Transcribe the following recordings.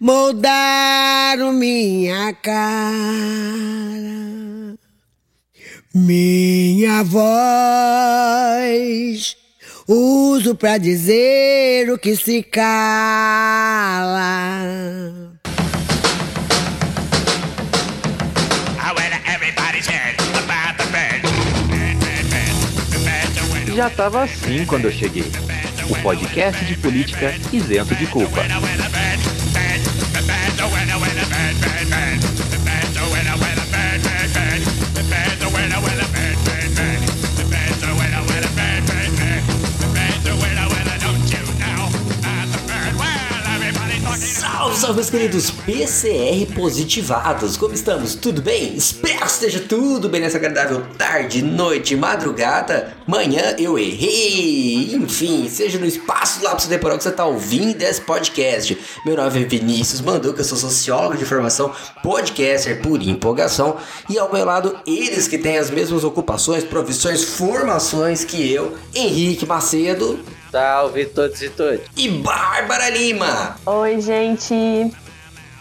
moldaram minha cara. Minha voz uso pra dizer o que se cala. Já tava assim quando eu cheguei. O podcast de política isento de culpa. Salve, meus queridos PCR positivados! Como estamos? Tudo bem? Espero que esteja tudo bem nessa agradável tarde, noite, madrugada, manhã. Eu errei! Enfim, seja no espaço lá pro temporal que você tá ouvindo esse podcast. Meu nome é Vinícius Manduca, eu sou sociólogo de formação, podcaster por empolgação. E ao meu lado, eles que têm as mesmas ocupações, profissões, formações que eu, Henrique Macedo. Salve todos e todas. E Bárbara Lima. Oi, gente.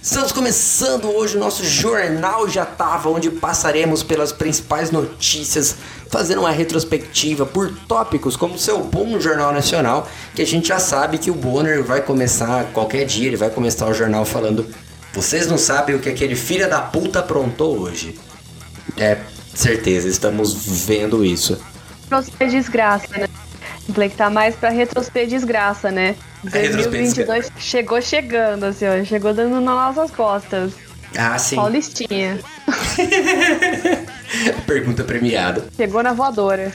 Estamos começando hoje o nosso Jornal Já Tava, onde passaremos pelas principais notícias, fazendo uma retrospectiva por tópicos, como o seu bom Jornal Nacional, que a gente já sabe que o Bonner vai começar qualquer dia, ele vai começar o jornal falando: Vocês não sabem o que aquele filho da puta aprontou hoje. É, certeza, estamos vendo isso. Retrosper desgraça, né? Falei que tá mais pra retrosper desgraça, né? Retrosper 2022 chegou chegando, assim, ó. Chegou dando nas nossas costas. Ah, sim. Paulistinha. Pergunta premiada. Chegou na voadora.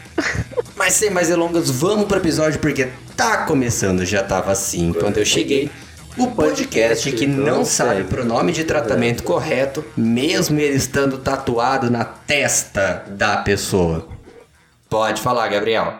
Mas sem mais delongas, vamos pro episódio porque tá começando, já tava assim quando eu cheguei. O podcast que não sabe o pronome de tratamento correto, mesmo ele estando tatuado na testa da pessoa. Pode falar, Gabriel.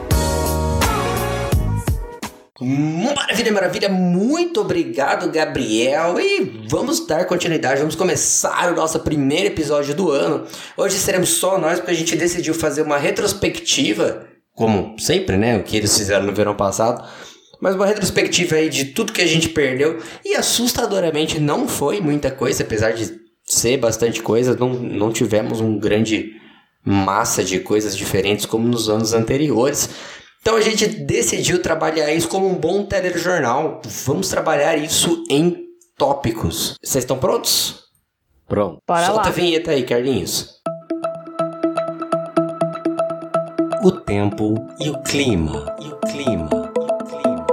Maravilha, maravilha, muito obrigado, Gabriel. E vamos dar continuidade, vamos começar o nosso primeiro episódio do ano. Hoje seremos só nós, porque a gente decidiu fazer uma retrospectiva, como sempre, né? O que eles fizeram no verão passado. Mas uma retrospectiva aí de tudo que a gente perdeu. E assustadoramente não foi muita coisa, apesar de ser bastante coisa, não, não tivemos um grande massa de coisas diferentes como nos anos anteriores. Então a gente decidiu trabalhar isso como um bom telejornal. Vamos trabalhar isso em tópicos. Vocês estão prontos? Pronto. Bora Solta lá. a vinheta aí, Carlinhos. O tempo e o clima. E o clima. E o clima.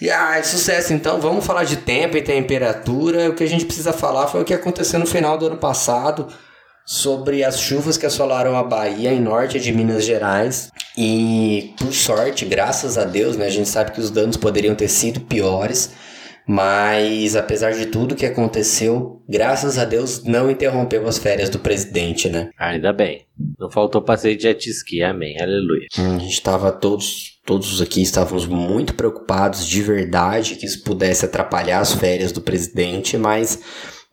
E ah, sucesso então. Vamos falar de tempo e temperatura. O que a gente precisa falar foi o que aconteceu no final do ano passado sobre as chuvas que assolaram a Bahia e norte de Minas Gerais. E por sorte, graças a Deus, né, a gente sabe que os danos poderiam ter sido piores, mas apesar de tudo que aconteceu, graças a Deus não interrompeu as férias do presidente, né? Ainda bem. Não faltou passeio de jet ski, amém. Aleluia. Hum, A gente estava todos, todos aqui estávamos muito preocupados de verdade que isso pudesse atrapalhar as férias do presidente, mas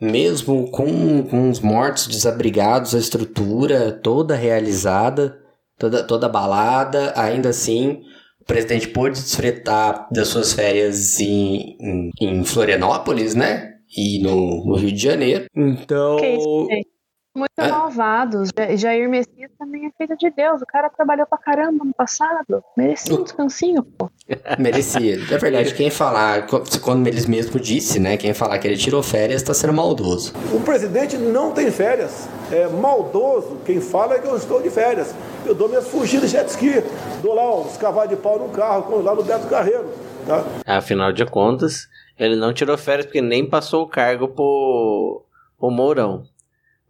mesmo com, com os mortos desabrigados, a estrutura toda realizada, toda, toda abalada, ainda assim o presidente pôde desfrutar das suas férias em, em, em Florianópolis, né? E no, no Rio de Janeiro. Então. Muito É? malvados. Ja- Jair Messias também é feito de Deus. O cara trabalhou pra caramba no passado. Merecia um descansinho, pô. Merecia. Na verdade, quem falar, quando eles mesmo disse, né? Quem falar que ele tirou férias tá sendo maldoso. O presidente não tem férias. É maldoso quem fala que eu estou de férias. Eu dou minhas fugidas de jet ski, dou lá uns cavalos de pau no carro, lá no Beto Carreiro. Tá? Afinal de contas, ele não tirou férias porque nem passou o cargo pro, pro Mourão.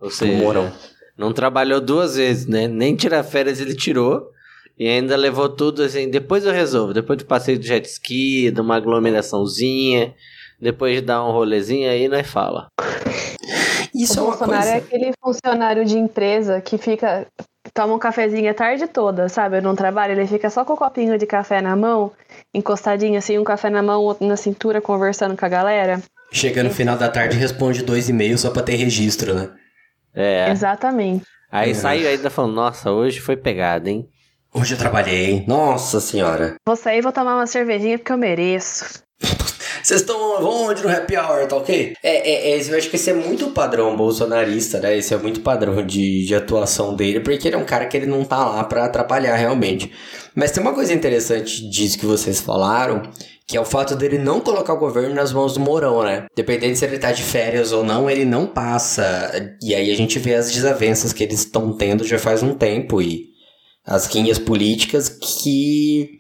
Ou seja, Mourão. não trabalhou duas vezes, né? Nem tirar férias ele tirou. E ainda levou tudo assim. Depois eu resolvo. Depois do passeio do jet ski, de uma aglomeraçãozinha. Depois de dar um rolezinho aí, nós fala. Isso é o uma Bolsonaro coisa. é aquele funcionário de empresa que fica toma um cafezinho a tarde toda, sabe? Eu não trabalho, ele fica só com o copinho de café na mão, encostadinho assim, um café na mão, outro na cintura, conversando com a galera. Chega no final da tarde e responde dois e-mails só pra ter registro, né? É. Exatamente. Aí Uhum. saiu ainda falando, nossa, hoje foi pegada, hein? Hoje eu trabalhei, hein? Nossa senhora. Vou sair e vou tomar uma cervejinha porque eu mereço. Vocês estão onde no happy hour, tá ok? É, é, é, eu acho que esse é muito padrão bolsonarista, né? Esse é muito padrão de, de atuação dele, porque ele é um cara que ele não tá lá pra atrapalhar realmente. Mas tem uma coisa interessante disso que vocês falaram, que é o fato dele não colocar o governo nas mãos do Mourão, né? Dependendo se ele tá de férias ou não, ele não passa. E aí a gente vê as desavenças que eles estão tendo já faz um tempo e as guinhas políticas que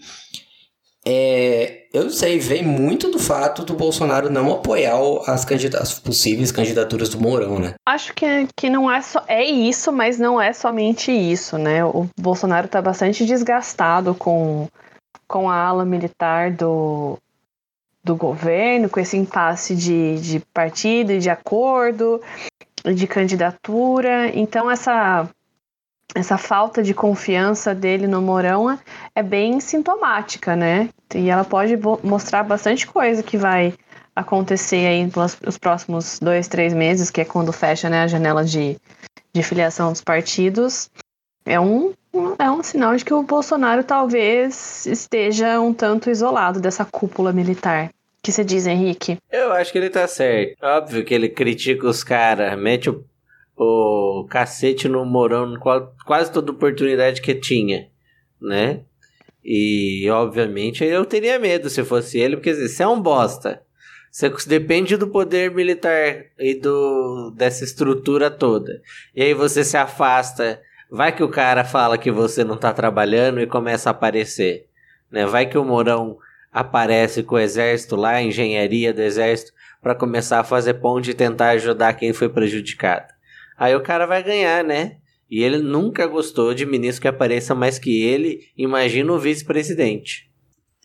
é, eu não sei, vem muito do fato do Bolsonaro não apoiar as, as possíveis candidaturas do Mourão, né? Acho que, que não é só. É isso, mas não é somente isso, né? O Bolsonaro tá bastante desgastado com, com a ala militar do, do governo, com esse impasse de, de partido e de acordo, de candidatura. Então, essa, essa falta de confiança dele no Mourão é bem sintomática, né? E ela pode mostrar bastante coisa que vai acontecer aí nos próximos dois, três meses, que é quando fecha né, a janela de, de filiação dos partidos. É um- é um sinal de que o Bolsonaro talvez esteja um tanto isolado dessa cúpula militar. O que você diz, Henrique? Eu acho que ele tá certo. Óbvio que ele critica os caras, mete o, o cacete no Morão quase toda oportunidade que tinha, né? E, obviamente, eu teria medo se fosse ele, porque assim, você é um bosta. Você depende do poder militar e do dessa estrutura toda. E aí você se afasta. Vai que o cara fala que você não tá trabalhando e começa a aparecer. Né? Vai que o Mourão aparece com o exército lá, a engenharia do exército, para começar a fazer ponte e tentar ajudar quem foi prejudicado. Aí o cara vai ganhar, né? E ele nunca gostou de ministro que apareça mais que ele, imagina o vice-presidente.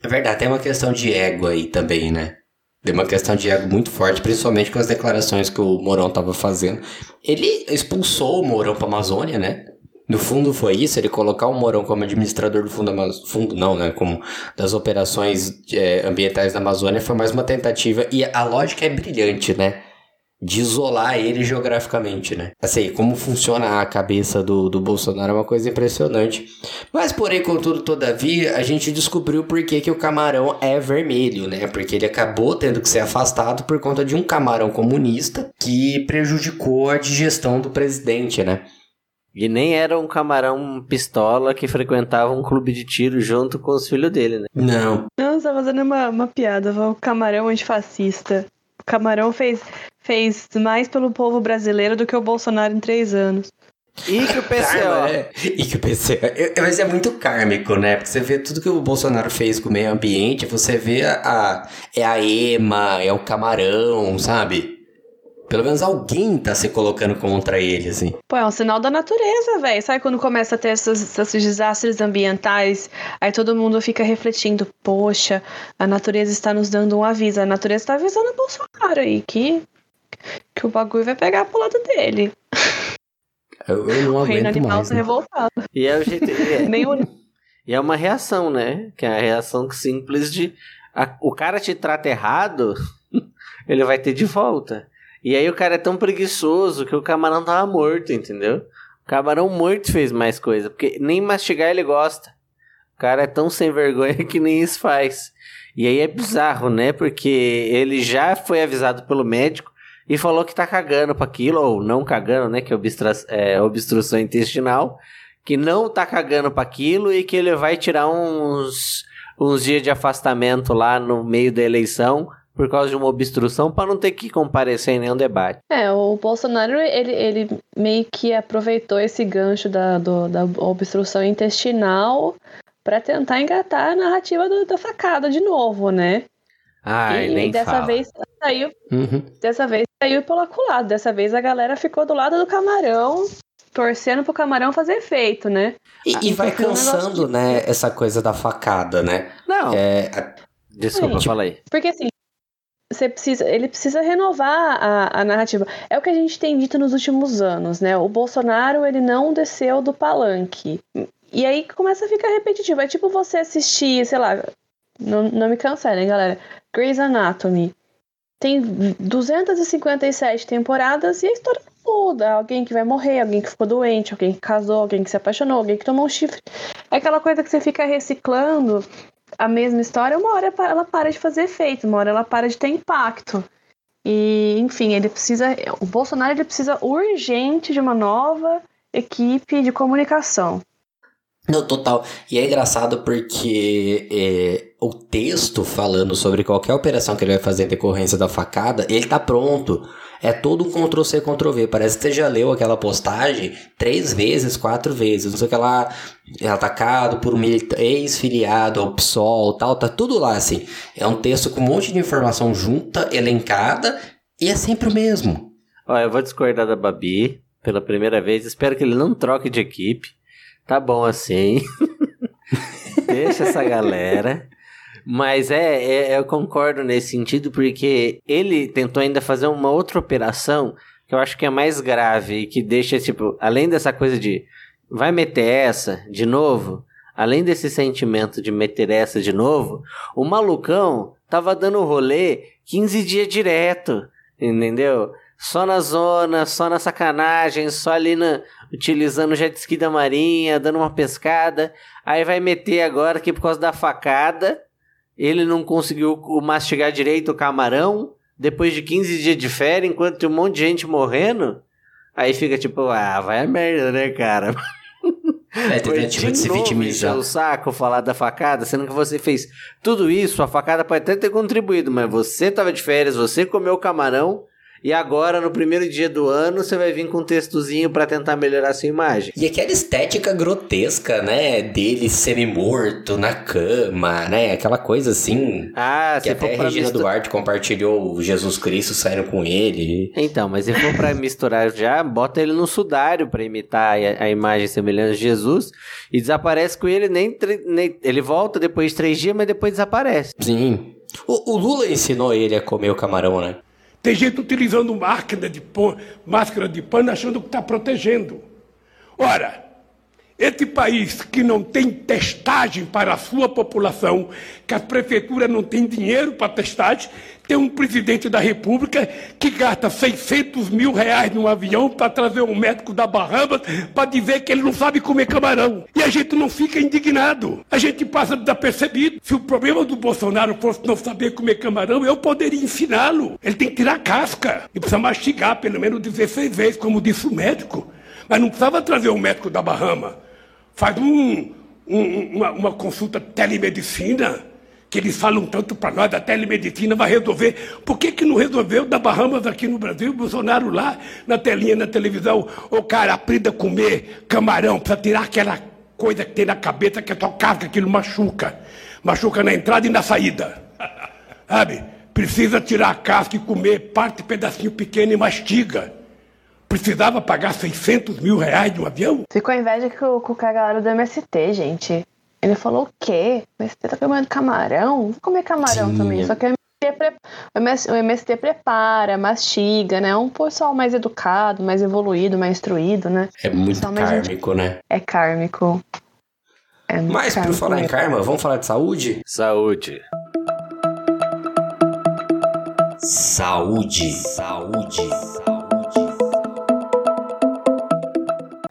É verdade, tem uma questão de ego aí também, né? Tem uma questão de ego muito forte, principalmente com as declarações que o Mourão tava fazendo. Ele expulsou o Mourão pra Amazônia, né? No fundo foi isso, ele colocar o Mourão como administrador do fundo, fundo não, né? Como das operações é, ambientais da Amazônia foi mais uma tentativa e a lógica é brilhante, né? De isolar ele geograficamente, né? Assim, como funciona a cabeça do, do Bolsonaro é uma coisa impressionante. Mas, porém, contudo, todavia, a gente descobriu por que, que o camarão é vermelho, né? Porque ele acabou tendo que ser afastado por conta de um camarão comunista que prejudicou a digestão do presidente, né? E nem era um camarão pistola que frequentava um clube de tiro junto com os filhos dele, né? Não. Não, você tá fazendo uma, uma piada. O camarão antifascista. O camarão fez, fez mais pelo povo brasileiro do que o Bolsonaro em três anos. E que o PCO. né? E que o PCO. é- é- Mas é muito kármico, né? Porque você vê tudo que o Bolsonaro fez com o meio ambiente, você vê a, a- é a EMA, é o camarão, sabe? Pelo menos alguém tá se colocando contra ele, assim. Pô, é um sinal da natureza, velho. Sabe quando começa a ter esses, esses desastres ambientais? Aí todo mundo fica refletindo: poxa, a natureza está nos dando um aviso. A natureza está avisando o Bolsonaro aí que, que o bagulho vai pegar pro lado dele. Eu, eu não O reino aguento animal mais. tá né? revoltado. E é o jeito. é. Nem o E é uma reação, né? Que é a reação simples de. a- o cara te trata errado, ele vai ter de volta. E aí o cara é tão preguiçoso que o camarão tava morto, entendeu? O camarão morto fez mais coisa, porque nem mastigar ele gosta. O cara é tão sem vergonha que nem isso faz. E aí é bizarro, né? Porque ele já foi avisado pelo médico e falou que tá cagando pra aquilo, ou não cagando, né? Que é, obstra é obstrução intestinal que não tá cagando pra aquilo e que ele vai tirar uns, uns dias de afastamento lá no meio da eleição por causa de uma obstrução para não ter que comparecer em nenhum debate. É, o Bolsonaro, ele, ele meio que aproveitou esse gancho da, do- da obstrução intestinal para tentar engatar a narrativa do- da facada de novo, né? Ai, e nem dessa fala. vez saiu, Uhum. dessa vez saiu pelo culado. Dessa vez a galera ficou do lado do camarão, torcendo pro camarão fazer efeito, né? E, e vai é um cansando, de- né, essa coisa da facada, né? Não, É, desculpa, Sim. fala aí. Porque assim, você precisa, ele precisa renovar a, a narrativa. É o que a gente tem dito nos últimos anos, né? O Bolsonaro, ele não desceu do palanque. E aí começa a ficar repetitivo. É tipo você assistir, sei lá, não, não me cancelem, galera. Grey's Anatomy. Tem 257 temporadas e a história muda. Alguém que vai morrer, alguém que ficou doente, alguém que casou, alguém que se apaixonou, alguém que tomou um chifre. É aquela coisa que você fica reciclando a mesma história, uma hora ela para de fazer efeito, uma hora ela para de ter impacto. E, enfim, ele precisa. O Bolsonaro ele precisa urgente de uma nova equipe de comunicação. Não, total. E é engraçado porque é, o texto falando sobre qualquer operação que ele vai fazer em decorrência da facada, ele tá pronto. É todo um Ctrl-C, Ctrl-V. Parece que você já leu aquela postagem três vezes, quatro vezes. Não sei o que lá, é atacado por um ex-filiado ao PSOL tal. Tá tudo lá, assim. É um texto com um monte de informação junta, elencada, e é sempre o mesmo. Ó, eu vou discordar da Babi pela primeira vez. Espero que ele não troque de equipe. Tá bom assim. Deixa essa galera. Mas é, é, eu concordo nesse sentido, porque ele tentou ainda fazer uma outra operação que eu acho que é mais grave que deixa, tipo, além dessa coisa de vai meter essa de novo, além desse sentimento de meter essa de novo, o malucão tava dando rolê 15 dias direto, entendeu? Só na zona, só na sacanagem, só ali na, utilizando o jet ski da marinha, dando uma pescada. Aí vai meter agora que por causa da facada, ele não conseguiu mastigar direito o camarão. Depois de 15 dias de férias, enquanto tem um monte de gente morrendo. Aí fica tipo, ah, vai a merda, né, cara? É tentativa de se vitimizar. o saco falar da facada, sendo que você fez tudo isso, a facada pode até ter contribuído, mas você tava de férias, você comeu camarão, e agora, no primeiro dia do ano, você vai vir com um textozinho para tentar melhorar a sua imagem. E aquela estética grotesca, né? Dele semi-morto na cama, né? Aquela coisa assim. Ah, que até a Regina mistura... Duarte compartilhou Jesus Cristo saindo com ele. Então, mas se for pra misturar já, bota ele no sudário para imitar a, a, imagem semelhante de Jesus e desaparece com ele, nem, nem. Ele volta depois de três dias, mas depois desaparece. Sim. O, o Lula ensinou ele a comer o camarão, né? Tem gente utilizando máquina de máscara de pano achando que está protegendo. Ora, este país que não tem testagem para a sua população, que a prefeitura não tem dinheiro para testagem, tem um presidente da República que gasta 600 mil reais num avião para trazer um médico da Bahamas para dizer que ele não sabe comer camarão. E a gente não fica indignado. A gente passa desapercebido. Se o problema do Bolsonaro fosse não saber comer camarão, eu poderia ensiná-lo. Ele tem que tirar casca e precisa mastigar pelo menos 16 vezes, como disse o médico. Mas não precisava trazer um médico da Bahama. Faz um, um, uma, uma consulta telemedicina que eles falam tanto para nós da telemedicina vai resolver. Por que, que não resolveu da Bahamas aqui no Brasil? Bolsonaro lá na telinha, na televisão. O cara aprenda a comer camarão para tirar aquela coisa que tem na cabeça que é só casca, aquilo machuca. Machuca na entrada e na saída. Sabe? Precisa tirar a casca e comer parte, pedacinho pequeno e mastiga. Precisava pagar 600 mil reais de um avião? Ficou inveja com, com o galera do MST, gente. Ele falou o quê? Mas você tá comendo camarão? Vou comer camarão Sim. também. Só que o MST, o MST prepara, mastiga, né? É um pessoal mais educado, mais evoluído, mais instruído, né? É muito kármico, né? É kármico. É Mas por falar em karma, vamos falar de saúde? Saúde. Saúde. Saúde. Saúde.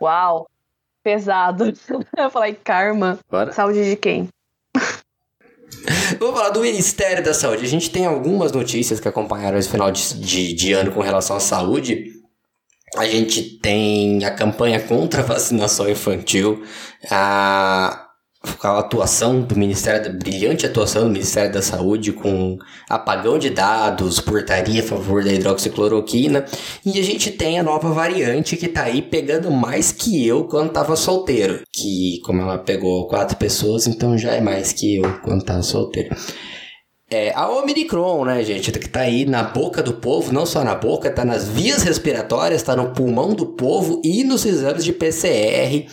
Uau pesado. Eu falei, karma. Bora. Saúde de quem? Vamos falar do Ministério da Saúde. A gente tem algumas notícias que acompanharam esse final de, de, de ano com relação à saúde. A gente tem a campanha contra a vacinação infantil. A, a atuação do Ministério, brilhante atuação do Ministério da Saúde com apagão de dados, portaria a favor da hidroxicloroquina, e a gente tem a nova variante que tá aí pegando mais que eu quando tava solteiro, que como ela pegou quatro pessoas, então já é mais que eu quando tava solteiro. É, a Omicron, né, gente, que tá aí na boca do povo, não só na boca, tá nas vias respiratórias, tá no pulmão do povo e nos exames de PCR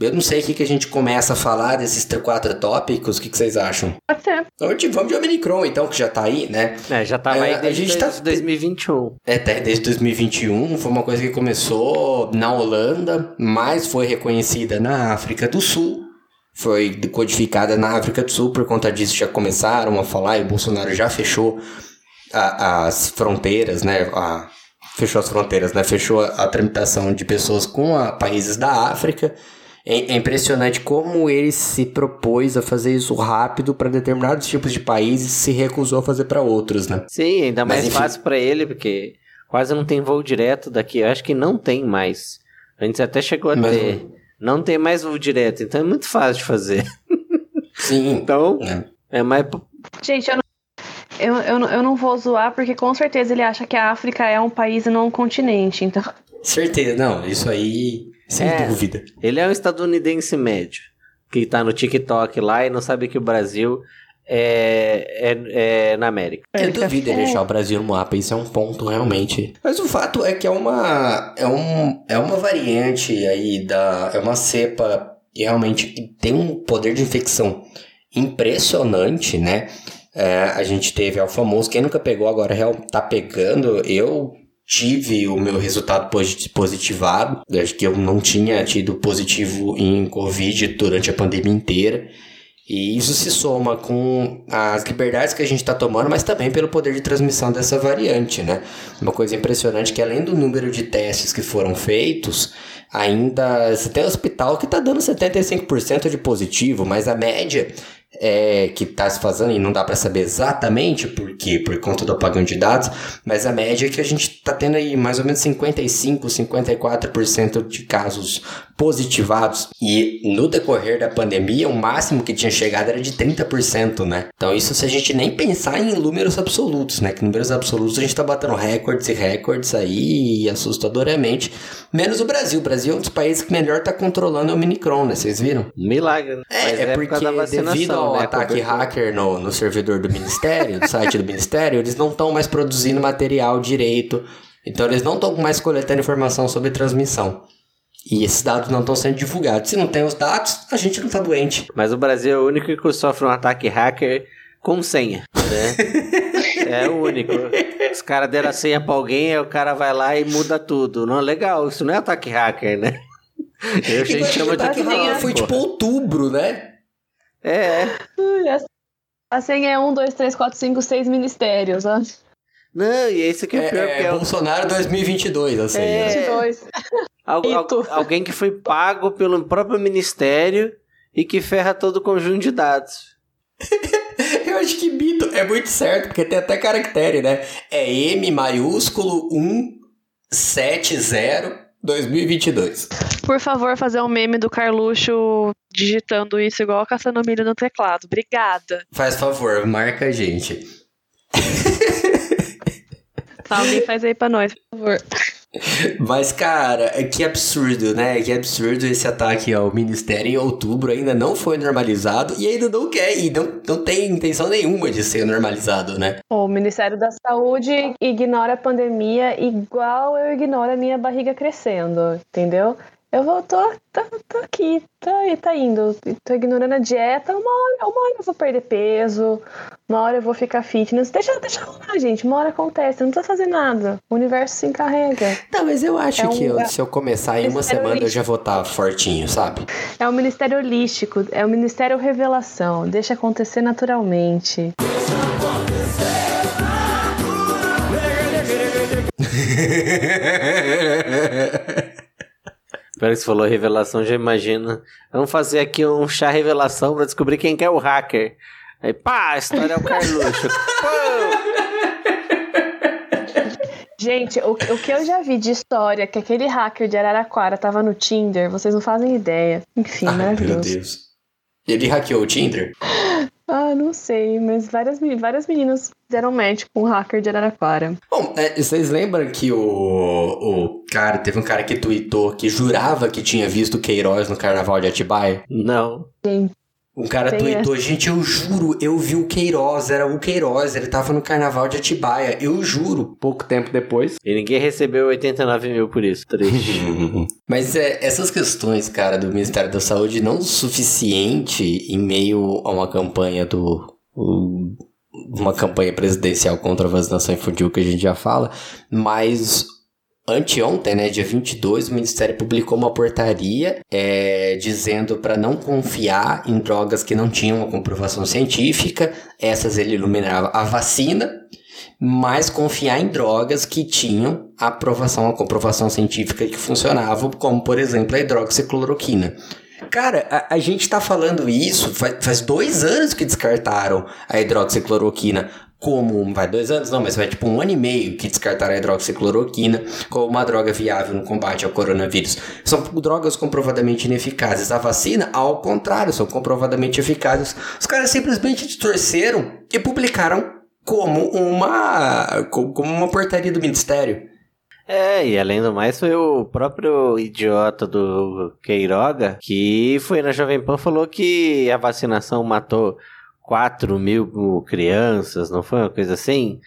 Eu não sei o que, que a gente começa a falar desses tr- quatro tópicos, o que, que vocês acham? Pode ser. Então, tipo, vamos de Omicron, então, que já tá aí, né? É, já tava É, aí a desde gente tá- 2021. É, até desde 2021, foi uma coisa que começou na Holanda, mas foi reconhecida na África do Sul. Foi codificada na África do Sul, por conta disso já começaram a falar e o Bolsonaro já fechou a- as fronteiras, né? A- fechou as fronteiras, né? Fechou a, a tramitação de pessoas com a- países da África. É, é impressionante como ele se propôs a fazer isso rápido para determinados tipos de países e se recusou a fazer para outros, né? Sim, ainda Mas, mais enfim. fácil pra ele, porque quase não tem voo direto daqui. Eu acho que não tem mais. Antes até chegou a Mas- ter. Não tem mais voo direto, então é muito fácil de fazer. Sim. Então, É. é mais. Gente, eu não, eu, eu, não- eu não vou zoar, porque com certeza ele acha que a África é um país e não um continente. Então, Certeza, não, isso aí, sem É. dúvida. Ele é um estadunidense médio, que tá no TikTok lá e não sabe que o Brasil é, é, é na América. Eu duvido ele deixar o Brasil no mapa, isso é um ponto realmente. Mas o fato é que é uma, é um, é uma variante aí da, é uma cepa que realmente que tem um poder de infecção impressionante, né? É, a gente teve, é o famoso, quem nunca pegou agora real tá pegando, eu tive o meu resultado posi- positivado, acho que eu não tinha tido positivo em Covid durante a pandemia inteira, e isso se soma com as liberdades que a gente está tomando, mas também pelo poder de transmissão dessa variante, né? Uma coisa impressionante que além do número de testes que foram feitos, ainda você tem hospital que está dando 75% de positivo, mas a média é, que está se fazendo, e não dá para saber exatamente por quê, por conta do apagão de dados, mas a média é que a gente está tendo aí mais ou menos 55, 54% de casos positivados. E no decorrer da pandemia, o máximo que tinha chegado era de 30%, né? Então isso se a gente nem pensar em números absolutos, né? Que números absolutos a gente tá batendo recordes e recordes aí assustadoramente. Menos o Brasil. O Brasil é um dos países que melhor tá controlando o Omicron, né? Vocês viram? Milagre. né? É, é por causa porque vacinação, devido ao né? ataque hacker no, no servidor do Ministério, do site do Ministério, eles não estão mais produzindo material direito. Então eles não estão mais coletando informação sobre transmissão. E esses dados não estão sendo divulgados. Se não tem os dados, a gente não tá doente. Mas o Brasil é o único que sofre um ataque hacker com senha, né? é o único. Os caras deram a senha pra alguém, aí o cara vai lá e muda tudo. Não, legal, isso não é ataque hacker, né? Eu, a gente chama de ataque hacker foi tipo outubro, né? É, a senha é 1, 2, 3, 4, 5, 6 ministérios. ó. Não, e esse que é, É, pior, é é Bolsonaro 2022, assim. É. né? 22. al- al- alguém que foi pago pelo próprio ministério e que ferra todo o conjunto de dados. Eu acho que mito é muito certo, porque tem até caractere, né? É M maiúsculo 170 2022. Por favor, fazer um meme do Carluxo digitando isso igual caçando milho no teclado. Obrigada. Faz favor, marca a gente. Tá, alguém faz aí pra nós, por favor. Mas, cara, que absurdo, né? Que absurdo esse ataque ao Ministério em outubro ainda não foi normalizado e ainda não quer, e não, não tem intenção nenhuma de ser normalizado, né? O Ministério da Saúde ignora a pandemia igual eu ignoro a minha barriga crescendo, entendeu? Eu vou, tô, tô, tô aqui, tá, tá indo, tô ignorando a dieta, uma hora, uma hora eu vou perder peso, uma hora eu vou ficar fitness, deixa, deixa rolar, gente, uma hora acontece, não precisa fazer nada, o universo se encarrega. Não, mas eu acho É um que eu- lugar- se eu começar em uma semana eu holístico. já vou estar fortinho, sabe? É o Ministério Holístico, é o Ministério Revelação, deixa acontecer naturalmente. Pelo que você falou revelação, já imagina. Vamos fazer aqui um chá revelação pra descobrir quem que é o hacker. Aí, pá, a história é o Carluxo. Gente, o, o que eu já vi de história que aquele hacker de Araraquara tava no Tinder, vocês não fazem ideia. Enfim, Ai, meu maravilhoso. Deus. Ele hackeou o Tinder? Ah, não sei, mas várias, várias meninas deram match com o hacker de Araraquara. Bom, é, vocês lembram que o, o cara, teve um cara que tweetou que jurava que tinha visto Queiroz no carnaval de Atibaia? Não. Gente, Um cara tweetou, gente, eu juro, eu vi o Queiroz, era o Queiroz, ele tava no carnaval de Atibaia, eu juro. Pouco tempo depois. E ninguém recebeu 89 mil por isso. Triste. Mas é, essas questões, cara, do Ministério da Saúde não o suficiente em meio a uma campanha do. uma campanha presidencial contra a vacinação infantil que a gente já fala, mas anteontem, né, dia 22, o Ministério publicou uma portaria é, dizendo para não confiar em drogas que não tinham uma comprovação científica, essas ele iluminava a vacina, mas confiar em drogas que tinham a aprovação, a comprovação científica que funcionavam, como por exemplo a hidroxicloroquina. Cara, a, a gente tá falando isso faz, faz dois anos que descartaram a hidroxicloroquina como. Vai dois anos? Não, mas vai tipo um ano e meio que descartaram a hidroxicloroquina como uma droga viável no combate ao coronavírus. São drogas comprovadamente ineficazes. A vacina, ao contrário, são comprovadamente eficazes. Os caras simplesmente distorceram e publicaram como uma, co- como uma portaria do ministério. É, e além do mais, foi o próprio idiota do Queiroga que foi na Jovem Pan falou que a vacinação matou 4 mil crianças, não foi uma coisa assim?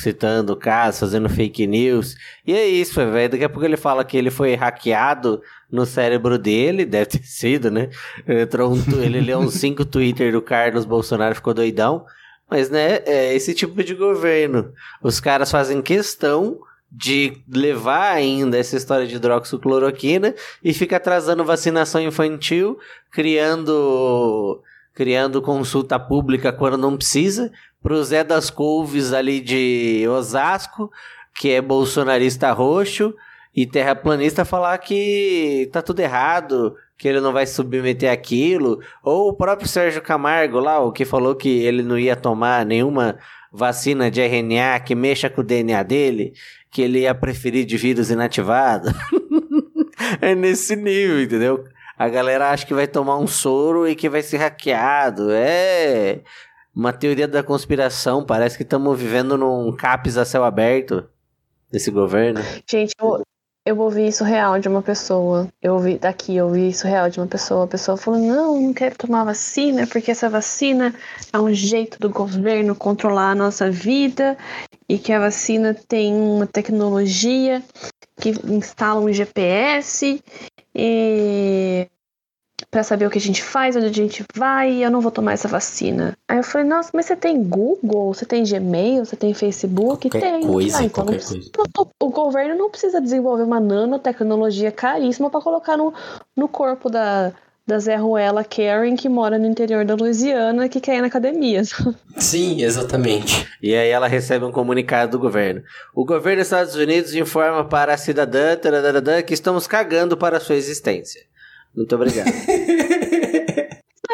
Citando casos, fazendo fake news. E é isso, velho. Daqui a pouco ele fala que ele foi hackeado no cérebro dele, deve ter sido, né? Entrou um ele leu uns 5 Twitter do Carlos Bolsonaro ficou doidão. Mas, né, é esse tipo de governo. Os caras fazem questão de levar ainda essa história de hidroxicloroquina e fica atrasando vacinação infantil, criando criando consulta pública quando não precisa, pro Zé das Couves ali de Osasco, que é bolsonarista roxo e terraplanista falar que tá tudo errado, que ele não vai submeter aquilo, ou o próprio Sérgio Camargo lá, o que falou que ele não ia tomar nenhuma vacina de RNA que mexa com o DNA dele, que ele ia preferir de vírus inativado. é nesse nível, entendeu? A galera acha que vai tomar um soro e que vai ser hackeado. É uma teoria da conspiração. Parece que estamos vivendo num CAPES a céu aberto desse governo. Gente, eu, eu ouvi isso real de uma pessoa. Eu ouvi daqui, eu ouvi isso real de uma pessoa. A pessoa falou: não, não quero tomar vacina, porque essa vacina é um jeito do governo controlar a nossa vida e que a vacina tem uma tecnologia que instala um GPS e para saber o que a gente faz, onde a gente vai, e eu não vou tomar essa vacina. Aí eu falei, nossa, mas você tem Google, você tem Gmail, você tem Facebook? Qualquer tem. coisa, Ah, então qualquer precisa- o governo não precisa desenvolver uma nanotecnologia caríssima para colocar no, no corpo da, da Zé Ruela Karen, que mora no interior da Louisiana, que quer ir na academia. Sim, exatamente. E aí ela recebe um comunicado do governo. O governo dos Estados Unidos informa para a cidadã que estamos cagando para a sua existência. Muito obrigado.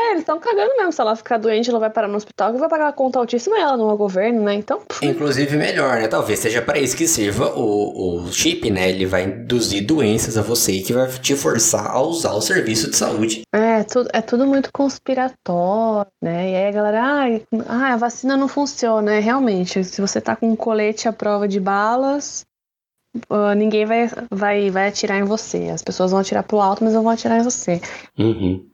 É, eles estão cagando mesmo. Se ela ficar doente, ela vai parar no hospital, que vai pagar a conta altíssima ela, não é o governo, né? Então, pff, Inclusive melhor, né? Talvez seja para isso que sirva o, o chip, né? Ele vai induzir doenças a você e que vai te forçar a usar o serviço de saúde. é tudo, é tudo muito conspiratório, né? E aí a galera, ah, a vacina não funciona. É, realmente, se você tá com um colete à prova de balas, ah, ninguém vai, vai, vai atirar em você. As pessoas vão atirar pro alto, mas não vão atirar em você. Uhum.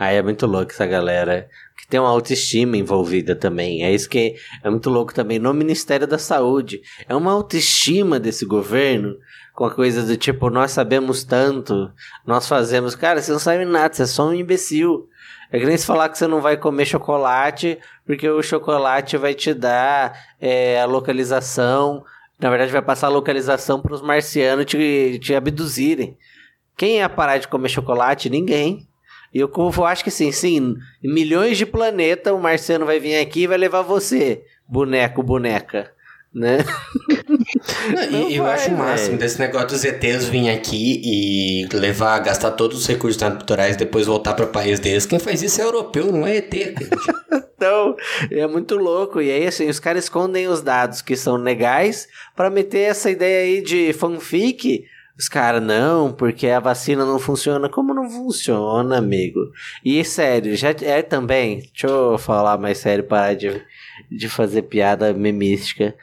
Aí é muito louco essa galera. Que tem uma autoestima envolvida também. É isso que é muito louco também no Ministério da Saúde. É uma autoestima desse governo. Com a coisa do tipo, nós sabemos tanto, nós fazemos. Cara, você não sabe nada, você é só um imbecil. É que nem se falar que você não vai comer chocolate, porque o chocolate vai te dar é, a localização. Na verdade, vai passar a localização para os marcianos te, te abduzirem. Quem ia parar de comer chocolate? Ninguém. E eu, como eu acho que sim, sim, em milhões de planetas o marciano vai vir aqui e vai levar você, boneco, boneca, né? Não, Não e eu vai, acho o máximo desse negócio dos ETs vir aqui e levar, gastar todos os recursos naturais depois voltar para o país deles. Quem faz isso é europeu, não é ET. Então, é muito louco. E aí, assim, os caras escondem os dados que são legais pra meter essa ideia aí de fanfic. Os caras, não, porque a vacina não funciona. Como não funciona, amigo? E sério, já é também. Deixa eu falar mais sério, parar de, de fazer piada memística.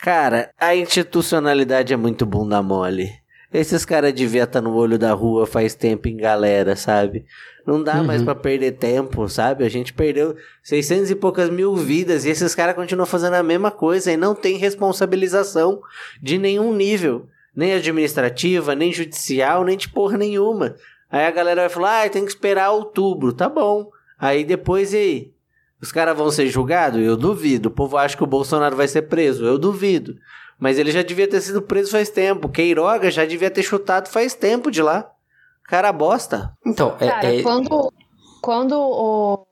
Cara, a institucionalidade é muito bunda mole. Esses caras deviam estar no olho da rua faz tempo em galera, sabe? Não dá mais pra perder tempo, sabe? A gente perdeu 600 e poucas mil vidas e esses caras continuam fazendo a mesma coisa e não tem responsabilização de nenhum nível. Nem administrativa, nem judicial, nem de porra nenhuma. Aí a galera vai falar, ah, tem que esperar outubro. Tá bom. Aí depois, e aí? Os caras vão ser julgados? Eu duvido. O povo acha que o Bolsonaro vai ser preso. Eu duvido. Mas ele já devia ter sido preso faz tempo. Queiroga já devia ter chutado faz tempo de lá. Cara bosta. Então, é, Cara, é- quando, quando o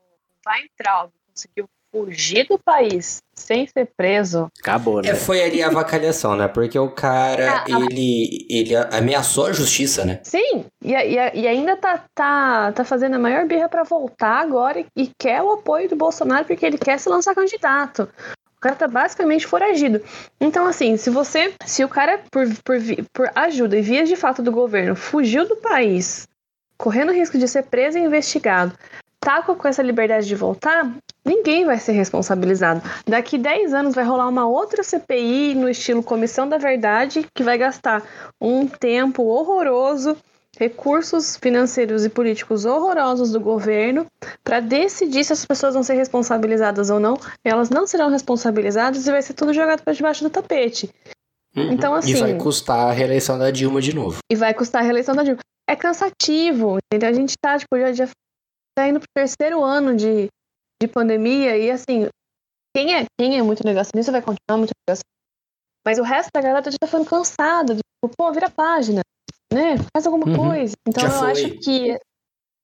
Weintraub conseguiu fugir do país sem ser preso, Acabou, né? é, foi ali a avacalhação, né? Porque o cara, Ah, ele, ele ameaçou a justiça, né? sim, e, e, e ainda tá, tá, tá fazendo a maior birra pra voltar agora e, e quer o apoio do Bolsonaro porque ele quer se lançar candidato. O cara tá basicamente foragido. Então, assim, se você. Se o cara, por, por, por ajuda e vias de fato do governo, fugiu do país, correndo risco de ser preso e investigado, tá com, essa liberdade de voltar, ninguém vai ser responsabilizado. Daqui 10 anos vai rolar uma outra CPI no estilo Comissão da Verdade, que vai gastar um tempo horroroso, recursos financeiros e políticos horrorosos do governo para decidir se as pessoas vão ser responsabilizadas ou não. Elas não serão responsabilizadas e vai ser tudo jogado para debaixo do tapete. Então, E assim- vai custar a reeleição da Dilma de novo. E vai custar a reeleição da Dilma. É cansativo, entendeu? A gente tá, tipo, já, já tá indo pro terceiro ano de, de pandemia e, assim, quem é, quem é muito negacionista vai continuar muito negacionista. Mas o resto da galera já tá ficando cansada. de, Tipo, pô, vira página, né? Faz alguma Uhum. coisa. Então Já eu foi. acho que...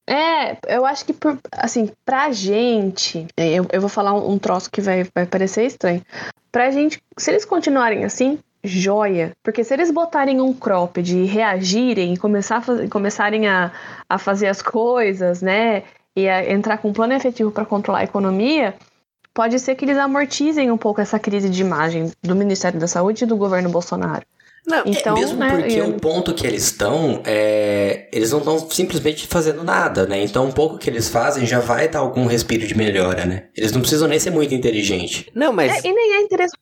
É, eu acho que, por, assim, pra gente... é, Eu, eu vou falar um, um troço que vai, vai parecer estranho. Pra gente, se eles continuarem assim, joia. Porque se eles botarem um cropped e reagirem e começar a faz- começarem a, a fazer as coisas, né? E a entrar com um plano efetivo para controlar a economia, pode ser que eles amortizem um pouco essa crise de imagem do Ministério da Saúde e do governo Bolsonaro. Não, Então, é mesmo né, porque eu- o ponto que eles estão, é, eles não estão simplesmente fazendo nada, né? Então, um pouco que eles fazem já vai dar algum respiro de melhora, né? Eles não precisam nem ser muito inteligentes. não mas. É, e nem é interessante.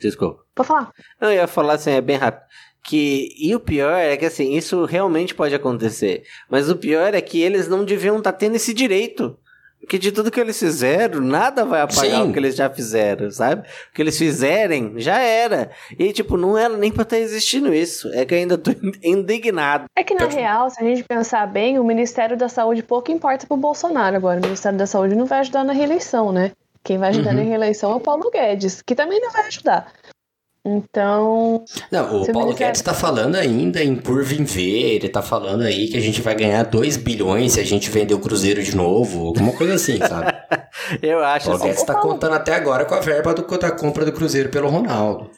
Desculpa. Pode falar. Não, eu ia falar assim, é bem rápido. Que, e o pior é que assim, isso realmente pode acontecer. Mas o pior é que eles não deviam estar tendo esse direito. Porque de tudo que eles fizeram, nada vai apagar Sim. o que eles já fizeram, sabe? O que eles fizerem, já era. E tipo, não era nem pra estar existindo isso. É que eu ainda tô indignado. É que na real, se a gente pensar bem, o Ministério da Saúde pouco importa pro Bolsonaro agora. O Ministério da Saúde não vai ajudar na reeleição, né? Quem vai ajudar Uhum. na reeleição é o Paulo Guedes, que também não vai ajudar. Então, Não, o Paulo Guedes tá falando ainda em por viver, ele tá falando aí que a gente vai ganhar 2 bilhões se a gente vender o Cruzeiro de novo, alguma coisa assim, sabe? Eu O acho Paulo assim. Guedes tá contando até agora com a verba do, da compra do Cruzeiro pelo Ronaldo.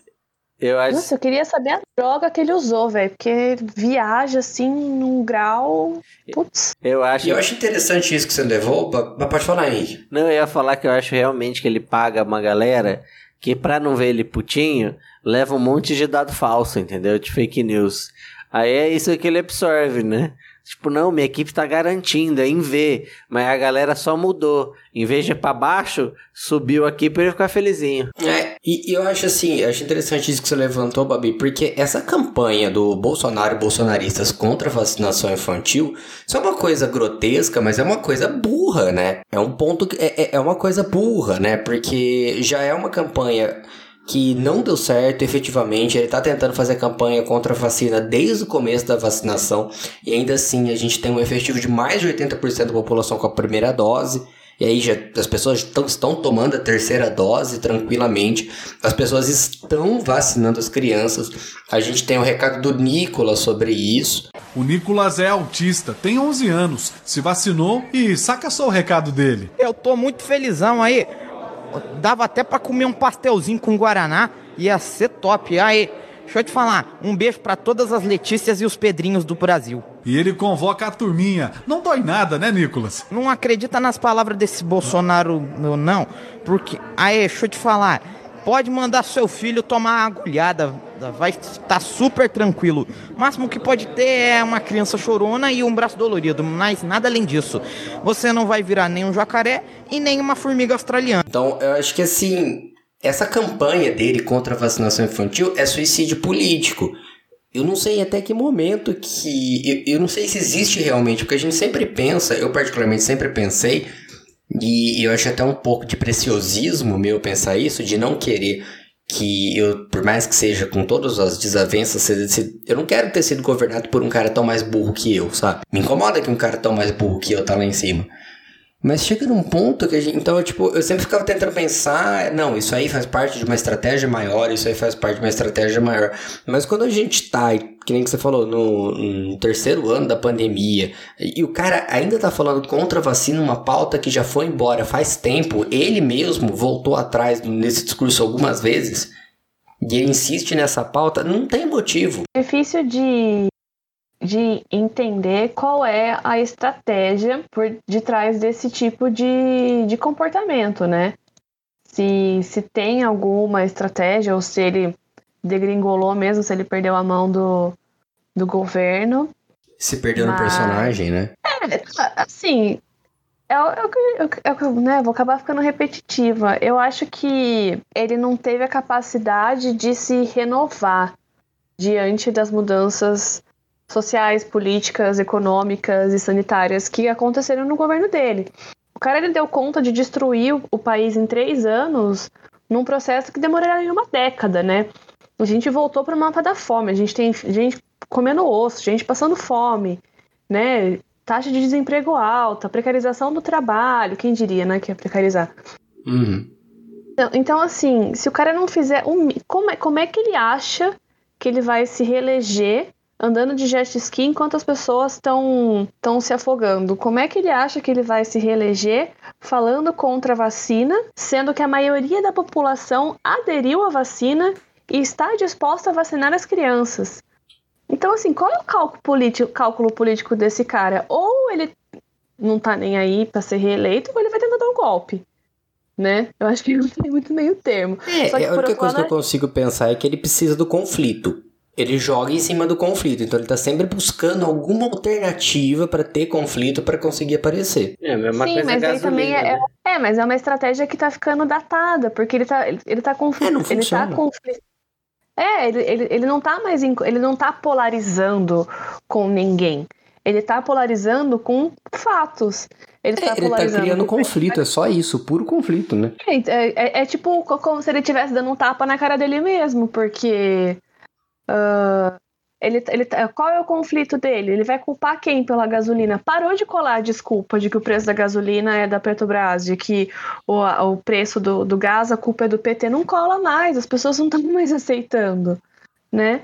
Eu acho. nossa, eu queria saber a droga que ele usou, velho. Porque viaja assim num grau. Putz. Eu acho. E eu acho interessante isso que você levou, mas pode falar aí. Não, eu ia falar que eu acho realmente que ele paga uma galera que pra não ver ele putinho, leva um monte de dado falso, entendeu? De fake news. Aí é isso que ele absorve, né? Tipo, não, minha equipe tá garantindo, é em V. Mas a galera só mudou. Em vez de ir pra baixo, subiu aqui pra ele ficar felizinho. É, e, e eu acho assim, eu acho interessante isso que você levantou, Babi, porque essa campanha do Bolsonaro e bolsonaristas contra a vacinação infantil, isso é uma coisa grotesca, mas é uma coisa burra, né? É um ponto é, é- é uma coisa burra, né? Porque já é uma campanha que não deu certo efetivamente. Ele tá tentando fazer campanha contra a vacina desde o começo da vacinação, e ainda assim a gente tem um efetivo de mais de 80% da população com a primeira dose. E aí já as pessoas tão- estão tomando a terceira dose tranquilamente. As pessoas estão vacinando as crianças. A gente tem o recado do Nicolas sobre isso. O Nicolas é autista, tem 11 anos, se vacinou e saca só o recado dele. Eu tô muito felizão aí. Dava até pra comer um pastelzinho com guaraná, ia ser top. Aí, deixa eu te falar, um beijo pra todas as Letícias e os Pedrinhos do Brasil. E ele convoca a turminha. Não dói nada, né, Nicolas? Não acredita nas palavras desse Bolsonaro, meu, não, porque aí, deixa eu te falar, pode mandar seu filho tomar agulhada, vai estar super tranquilo. O máximo que pode ter é uma criança chorona e um braço dolorido, mas nada além disso. Você não vai virar nem um jacaré e nem uma formiga australiana. Então, eu acho que assim, essa campanha dele contra a vacinação infantil é suicídio político. eu não sei até que momento que. Eu, eu não sei se existe realmente, porque a gente sempre pensa, eu particularmente sempre pensei, e eu acho até um pouco de preciosismo meu pensar isso, de não querer que eu, por mais que seja com todas as desavenças, eu não quero ter sido governado por um cara tão mais burro que eu, sabe? Me incomoda que um cara tão mais burro que eu tá lá em cima. Mas chega num ponto que a gente. Então, eu, tipo, eu sempre ficava tentando pensar, não, isso aí faz parte de uma estratégia maior, isso aí faz parte de uma estratégia maior. Mas quando a gente tá, que nem que você falou, no, no terceiro ano da pandemia, e o cara ainda tá falando contra a vacina, uma pauta que já foi embora faz tempo, ele mesmo voltou atrás nesse discurso algumas vezes, e ele insiste nessa pauta, não tem motivo. É difícil de de entender qual é a estratégia por detrás desse tipo de, de comportamento, né? Se, se tem alguma estratégia ou se ele degringolou mesmo, se ele perdeu a mão do, do governo. Se perdeu Mas... no personagem, né? É, assim, eu, eu, eu, eu, né, vou acabar ficando repetitiva. Eu acho que ele não teve a capacidade de se renovar diante das mudanças sociais, políticas, econômicas e sanitárias que aconteceram no governo dele. O cara ele deu conta de destruir o país em três anos num processo que demoraria uma década, né? A gente voltou para o mapa da fome, a gente tem gente comendo osso, gente passando fome, né? Taxa de desemprego alta, precarização do trabalho, quem diria, né, que ia precarizar. Uhum. Então, então, assim, se o cara não fizer um, como é, como é que ele acha que ele vai se reeleger andando de jet ski enquanto as pessoas estão se afogando. Como é que ele acha que ele vai se reeleger falando contra a vacina, sendo que a maioria da população aderiu à vacina e está disposta a vacinar as crianças? Então, assim, qual é o cálculo político, cálculo político desse cara? Ou ele não tá nem aí para ser reeleito, ou ele vai tentar dar um golpe. Né? Eu acho que não tem muito meio termo. É, a única coisa que eu consigo pensar é que ele precisa do conflito ele joga em cima do conflito. Então ele tá sempre buscando alguma alternativa para ter conflito para conseguir aparecer. É, mesma Sim, coisa mas gasolina, também é, né? é, mas é uma estratégia que tá ficando datada, porque ele tá, ele, ele tá conflito. É, não ele tá funciona. conflito. É, ele, ele, ele não tá mais. em- ele não tá polarizando com ninguém. Ele tá polarizando com fatos. Ele tá É, ele tá criando com- conflito, é só isso, puro conflito, né? É, é, é tipo co- como se ele estivesse dando um tapa na cara dele mesmo, porque. Ah, ele, ele, tá- qual é o conflito dele? Ele vai culpar quem pela gasolina? Parou de colar a desculpa de que o preço da gasolina é da Petrobras, de que o, o preço do, do gás, a culpa é do PT. Não cola mais, as pessoas não estão mais aceitando, né?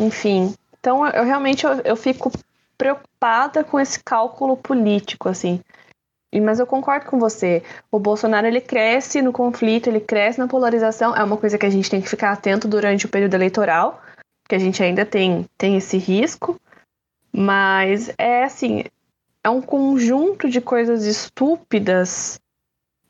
Enfim. Então, eu realmente eu, eu fico preocupada com esse cálculo político, assim. Mas eu concordo com você. O Bolsonaro ele cresce no conflito, ele cresce na polarização. É uma coisa que a gente tem que ficar atento durante o período eleitoral, que a gente ainda tem, tem esse risco. Mas é assim, é um conjunto de coisas estúpidas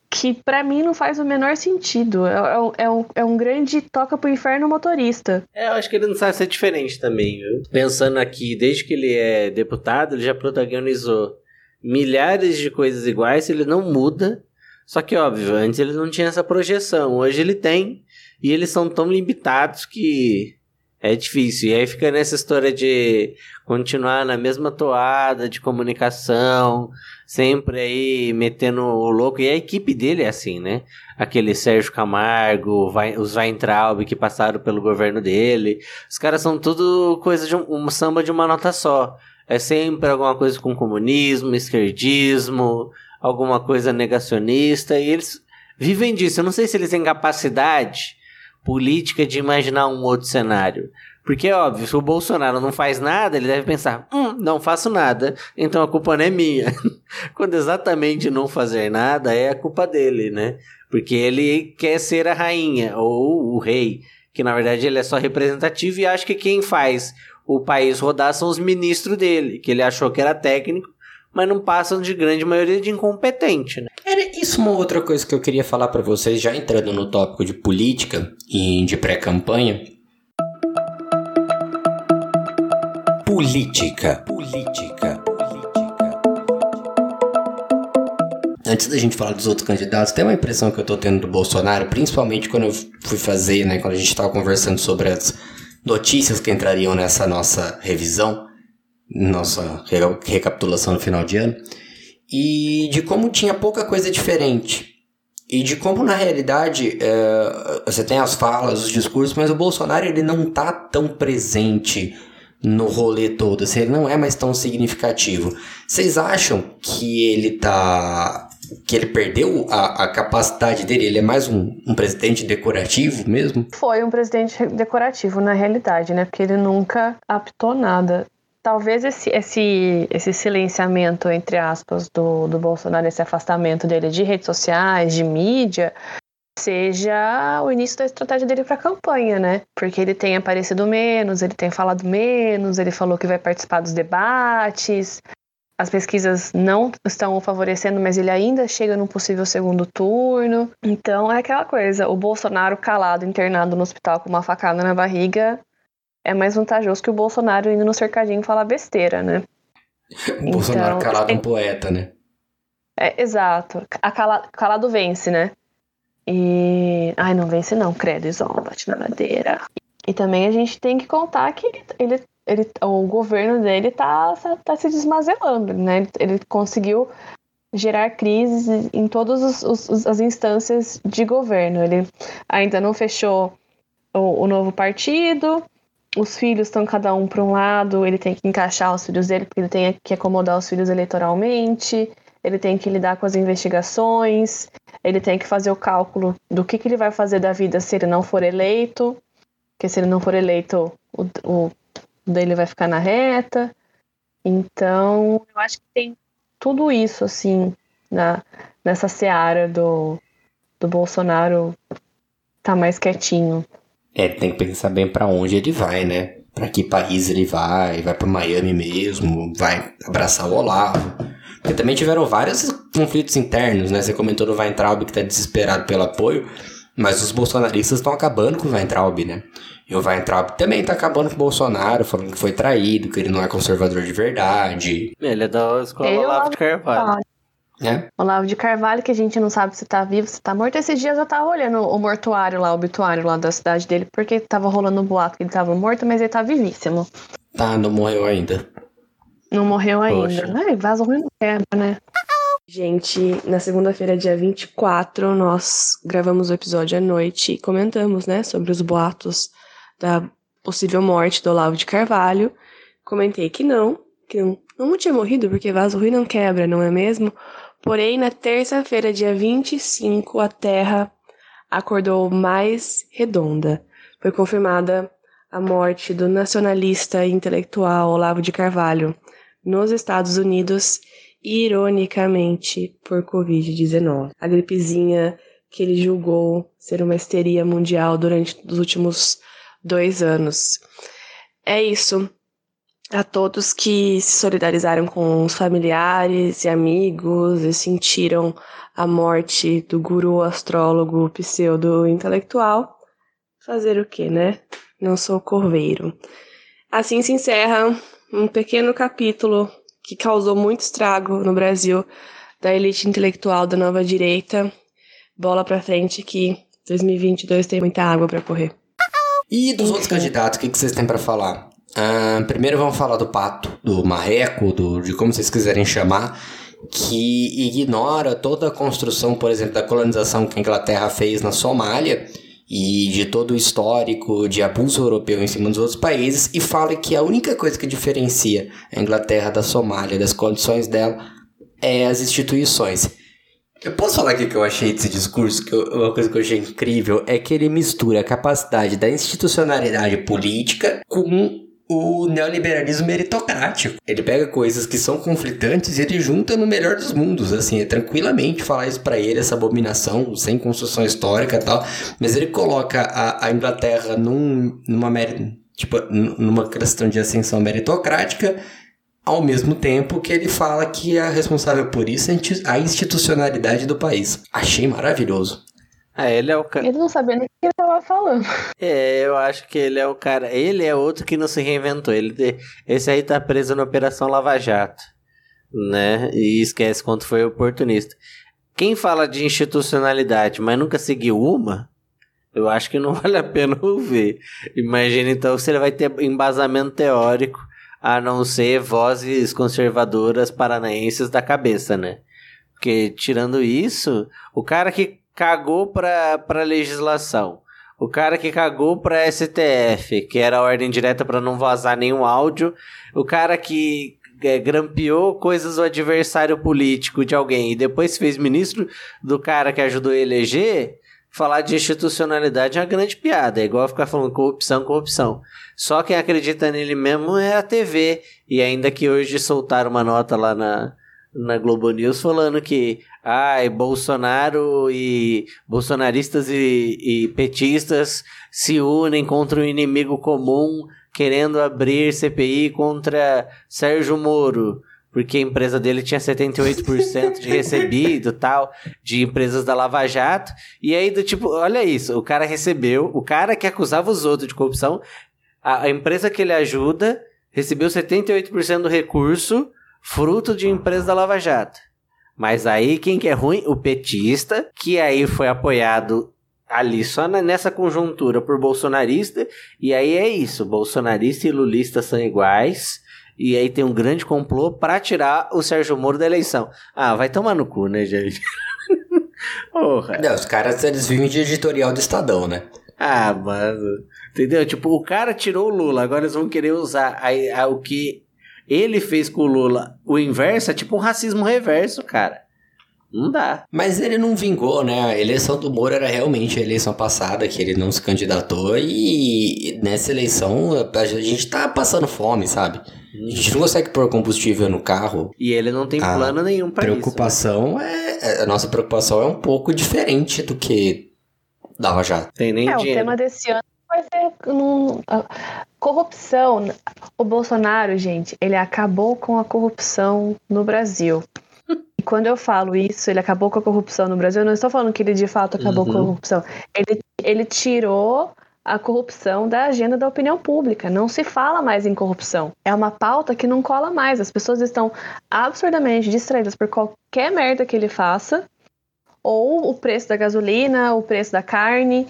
que pra mim não faz o menor sentido. É, é é um, é um grande toca pro inferno motorista. É, eu acho que ele não sabe ser diferente também, viu? Pensando aqui, desde que ele é deputado, ele já protagonizou milhares de coisas iguais, ele não muda. Só que, óbvio, antes ele não tinha essa projeção. Hoje ele tem. E eles são tão limitados que é difícil. E aí fica nessa história de continuar na mesma toada de comunicação, sempre aí metendo o louco. E a equipe dele é assim, né? Aquele Sérgio Camargo, Vai- os Weintraub que passaram pelo governo dele. Os caras são tudo coisa de um, um samba de uma nota só. É sempre alguma coisa com comunismo, esquerdismo, alguma coisa negacionista. E eles vivem disso. Eu não sei se eles têm capacidade política de imaginar um outro cenário. Porque, óbvio, se o Bolsonaro não faz nada, ele deve pensar: hum, não faço nada, então a culpa não é minha. Quando exatamente não fazer nada é a culpa dele, né? Porque ele quer ser a rainha ou o rei, que na verdade ele é só representativo e acha que quem faz o país rodar são os ministros dele, que ele achou que era técnico, mas não passam de grande maioria de incompetente, né? Era isso uma outra coisa que eu queria falar pra vocês, já entrando no tópico de política e de pré-campanha. Política. Política. Antes da gente falar dos outros candidatos, tem uma impressão que eu tô tendo do Bolsonaro, principalmente quando eu fui fazer, né, quando a gente tava conversando sobre as notícias que entrariam nessa nossa revisão, nossa recapitulação no final de ano, e de como tinha pouca coisa diferente. E de como, na realidade, é, você tem as falas, os discursos, mas o Bolsonaro ele não tá tão presente no rolê todo, assim, ele não é mais tão significativo. Vocês acham que ele tá. que ele perdeu a, a capacidade dele? Ele é mais um, um presidente decorativo mesmo? Foi um presidente decorativo, na realidade, né? Porque ele nunca aptou nada. Talvez esse, esse, esse silenciamento, entre aspas, do, do Bolsonaro, esse afastamento dele de redes sociais, de mídia, seja o início da estratégia dele para a campanha, né? Porque ele tem aparecido menos, ele tem falado menos, ele falou que vai participar dos debates. As pesquisas não estão favorecendo, mas ele ainda chega no possível segundo turno. Então é aquela coisa: o Bolsonaro calado, internado no hospital com uma facada na barriga, é mais vantajoso que o Bolsonaro indo no cercadinho falar besteira, né? O Bolsonaro então, calado é um poeta, né? É, exato. A cala, calado vence, né? E. Ai, não vence não, credo, isola, bate na madeira. E também a gente tem que contar que ele, ele, o governo dele tá, tá se desmazelando, né? Ele, ele conseguiu gerar crises em todas as instâncias de governo. Ele ainda não fechou o, o novo partido, os filhos estão cada um para um lado, ele tem que encaixar os filhos dele, porque ele tem que acomodar os filhos eleitoralmente, ele tem que lidar com as investigações, ele tem que fazer o cálculo do que, que ele vai fazer da vida se ele não for eleito, porque se ele não for eleito, o, o dele vai ficar na reta. Então, eu acho que tem tudo isso, assim, na, nessa seara do, do Bolsonaro tá mais quietinho. É, tem que pensar bem para onde ele vai, né? Para que país ele vai? Vai para Miami mesmo? Vai abraçar o Olavo? Porque também tiveram vários conflitos internos, né? Você comentou no Weintraub que tá desesperado pelo apoio, mas os bolsonaristas estão acabando com o Weintraub, né? E o Weintraub também tá acabando com o Bolsonaro, falando que foi traído, que ele não é conservador de verdade. Ele é da escola eu Olavo de Carvalho. É? Olavo de Carvalho, que a gente não sabe se tá vivo, se tá morto. Esses dias eu tava olhando o mortuário lá, o obituário lá da cidade dele, porque tava rolando o boato que ele tava morto, mas ele tá vivíssimo. Tá, não morreu ainda. Não morreu ainda. Ai, vaso ruim não quebra, né? Gente, na segunda-feira, dia 24, nós gravamos o episódio à noite e comentamos, né, sobre os boatos da possível morte do Olavo de Carvalho. Comentei que não, que não, não tinha morrido porque vaso ruim não quebra, não é mesmo? Porém, na terça-feira, dia 25, a Terra acordou mais redonda. Foi confirmada a morte do nacionalista intelectual Olavo de Carvalho, nos Estados Unidos, ironicamente por Covid-19. A gripezinha que ele julgou ser uma histeria mundial durante os últimos dois anos. É isso. A todos que se solidarizaram com os familiares e amigos e sentiram a morte do guru astrólogo pseudo-intelectual, fazer o que, né? Não sou corveiro. Assim se encerra um pequeno capítulo que causou muito estrago no Brasil da elite intelectual da nova direita. Bola pra frente que 2022 tem muita água para correr. E dos outros candidatos, o que, que vocês têm para falar? Uh, primeiro vamos falar do pato, do marreco, do, de como vocês quiserem chamar, que ignora toda a construção, por exemplo, da colonização que a Inglaterra fez na Somália e de todo o histórico de abuso europeu em cima dos outros países e fala que a única coisa que diferencia a Inglaterra da Somália, das condições dela, é as instituições. Eu posso falar aqui que eu achei desse discurso, que eu, uma coisa que eu achei incrível é que ele mistura a capacidade da institucionalidade política com o neoliberalismo meritocrático. Ele pega coisas que são conflitantes e ele junta no melhor dos mundos, assim, é tranquilamente falar isso para ele, essa abominação, sem construção histórica e tal, mas ele coloca a, a Inglaterra num, numa, tipo, numa questão de ascensão meritocrática, ao mesmo tempo que ele fala que a responsável por isso é a institucionalidade do país. Achei maravilhoso. Ah, ele é o cara. Ele não sabia nem o que ele tava falando. É, eu acho que ele é o cara. Ele é outro que não se reinventou. Ele, esse aí tá preso na Operação Lava Jato, né? E esquece quanto foi oportunista. Quem fala de institucionalidade, mas nunca seguiu uma, Eu acho que não vale a pena ouvir. Imagina então se ele vai ter embasamento teórico, a não ser vozes conservadoras paranaenses da cabeça, né? Porque tirando isso, o cara que cagou pra, pra legislação, o cara que cagou pra STF, que era a ordem direta para não vazar nenhum áudio, o cara que é, grampeou coisas do adversário político de alguém e depois fez ministro do cara que ajudou a eleger, falar de institucionalidade é uma grande piada. É igual ficar falando corrupção, corrupção. Só quem acredita nele mesmo é a TV. E ainda que hoje soltaram uma nota lá na, na Globo News falando que ai, Bolsonaro e bolsonaristas e, e petistas se unem contra um inimigo comum querendo abrir CPI contra Sérgio Moro porque a empresa dele tinha 78% de recebido tal, de empresas da Lava Jato. E aí, do tipo, olha isso, o cara recebeu, o cara que acusava os outros de corrupção, a, a empresa que ele ajuda recebeu 78% do recurso, fruto de empresa da Lava Jato. Mas aí, quem que é ruim? O petista, que aí foi apoiado ali só nessa conjuntura por bolsonarista, e aí é isso, bolsonarista e lulista são iguais, e aí tem um grande complô para tirar o Sérgio Moro da eleição. Ah, vai tomar no cu, né, gente? Porra. Não, os caras eles vivem de editorial do Estadão, né? Ah, mano. Entendeu? Tipo, o cara tirou o Lula, agora eles vão querer usar a, a, o que ele fez com o Lula. O inverso é tipo um racismo reverso, cara. Não dá. Mas ele não vingou, né? A eleição do Moro era realmente a eleição passada, que ele não se candidatou. E nessa eleição a gente tá passando fome, sabe? A gente não consegue pôr combustível no carro. E ele não tem plano nenhum para isso. Preocupação né? é. A nossa preocupação é um pouco diferente do que dava já. Tem nem é, dinheiro. o tema desse ano vai ser corrupção. O Bolsonaro, gente, ele acabou com a corrupção no Brasil. E quando eu falo isso, ele acabou com a corrupção no Brasil, eu não estou falando que ele de fato acabou uhum. com a uhum. corrupção. Ele, ele tirou a corrupção da agenda da opinião pública. Não se fala mais em corrupção. É uma pauta que não cola mais. As pessoas estão absurdamente distraídas por qualquer merda que ele faça, ou o preço da gasolina, o preço da carne.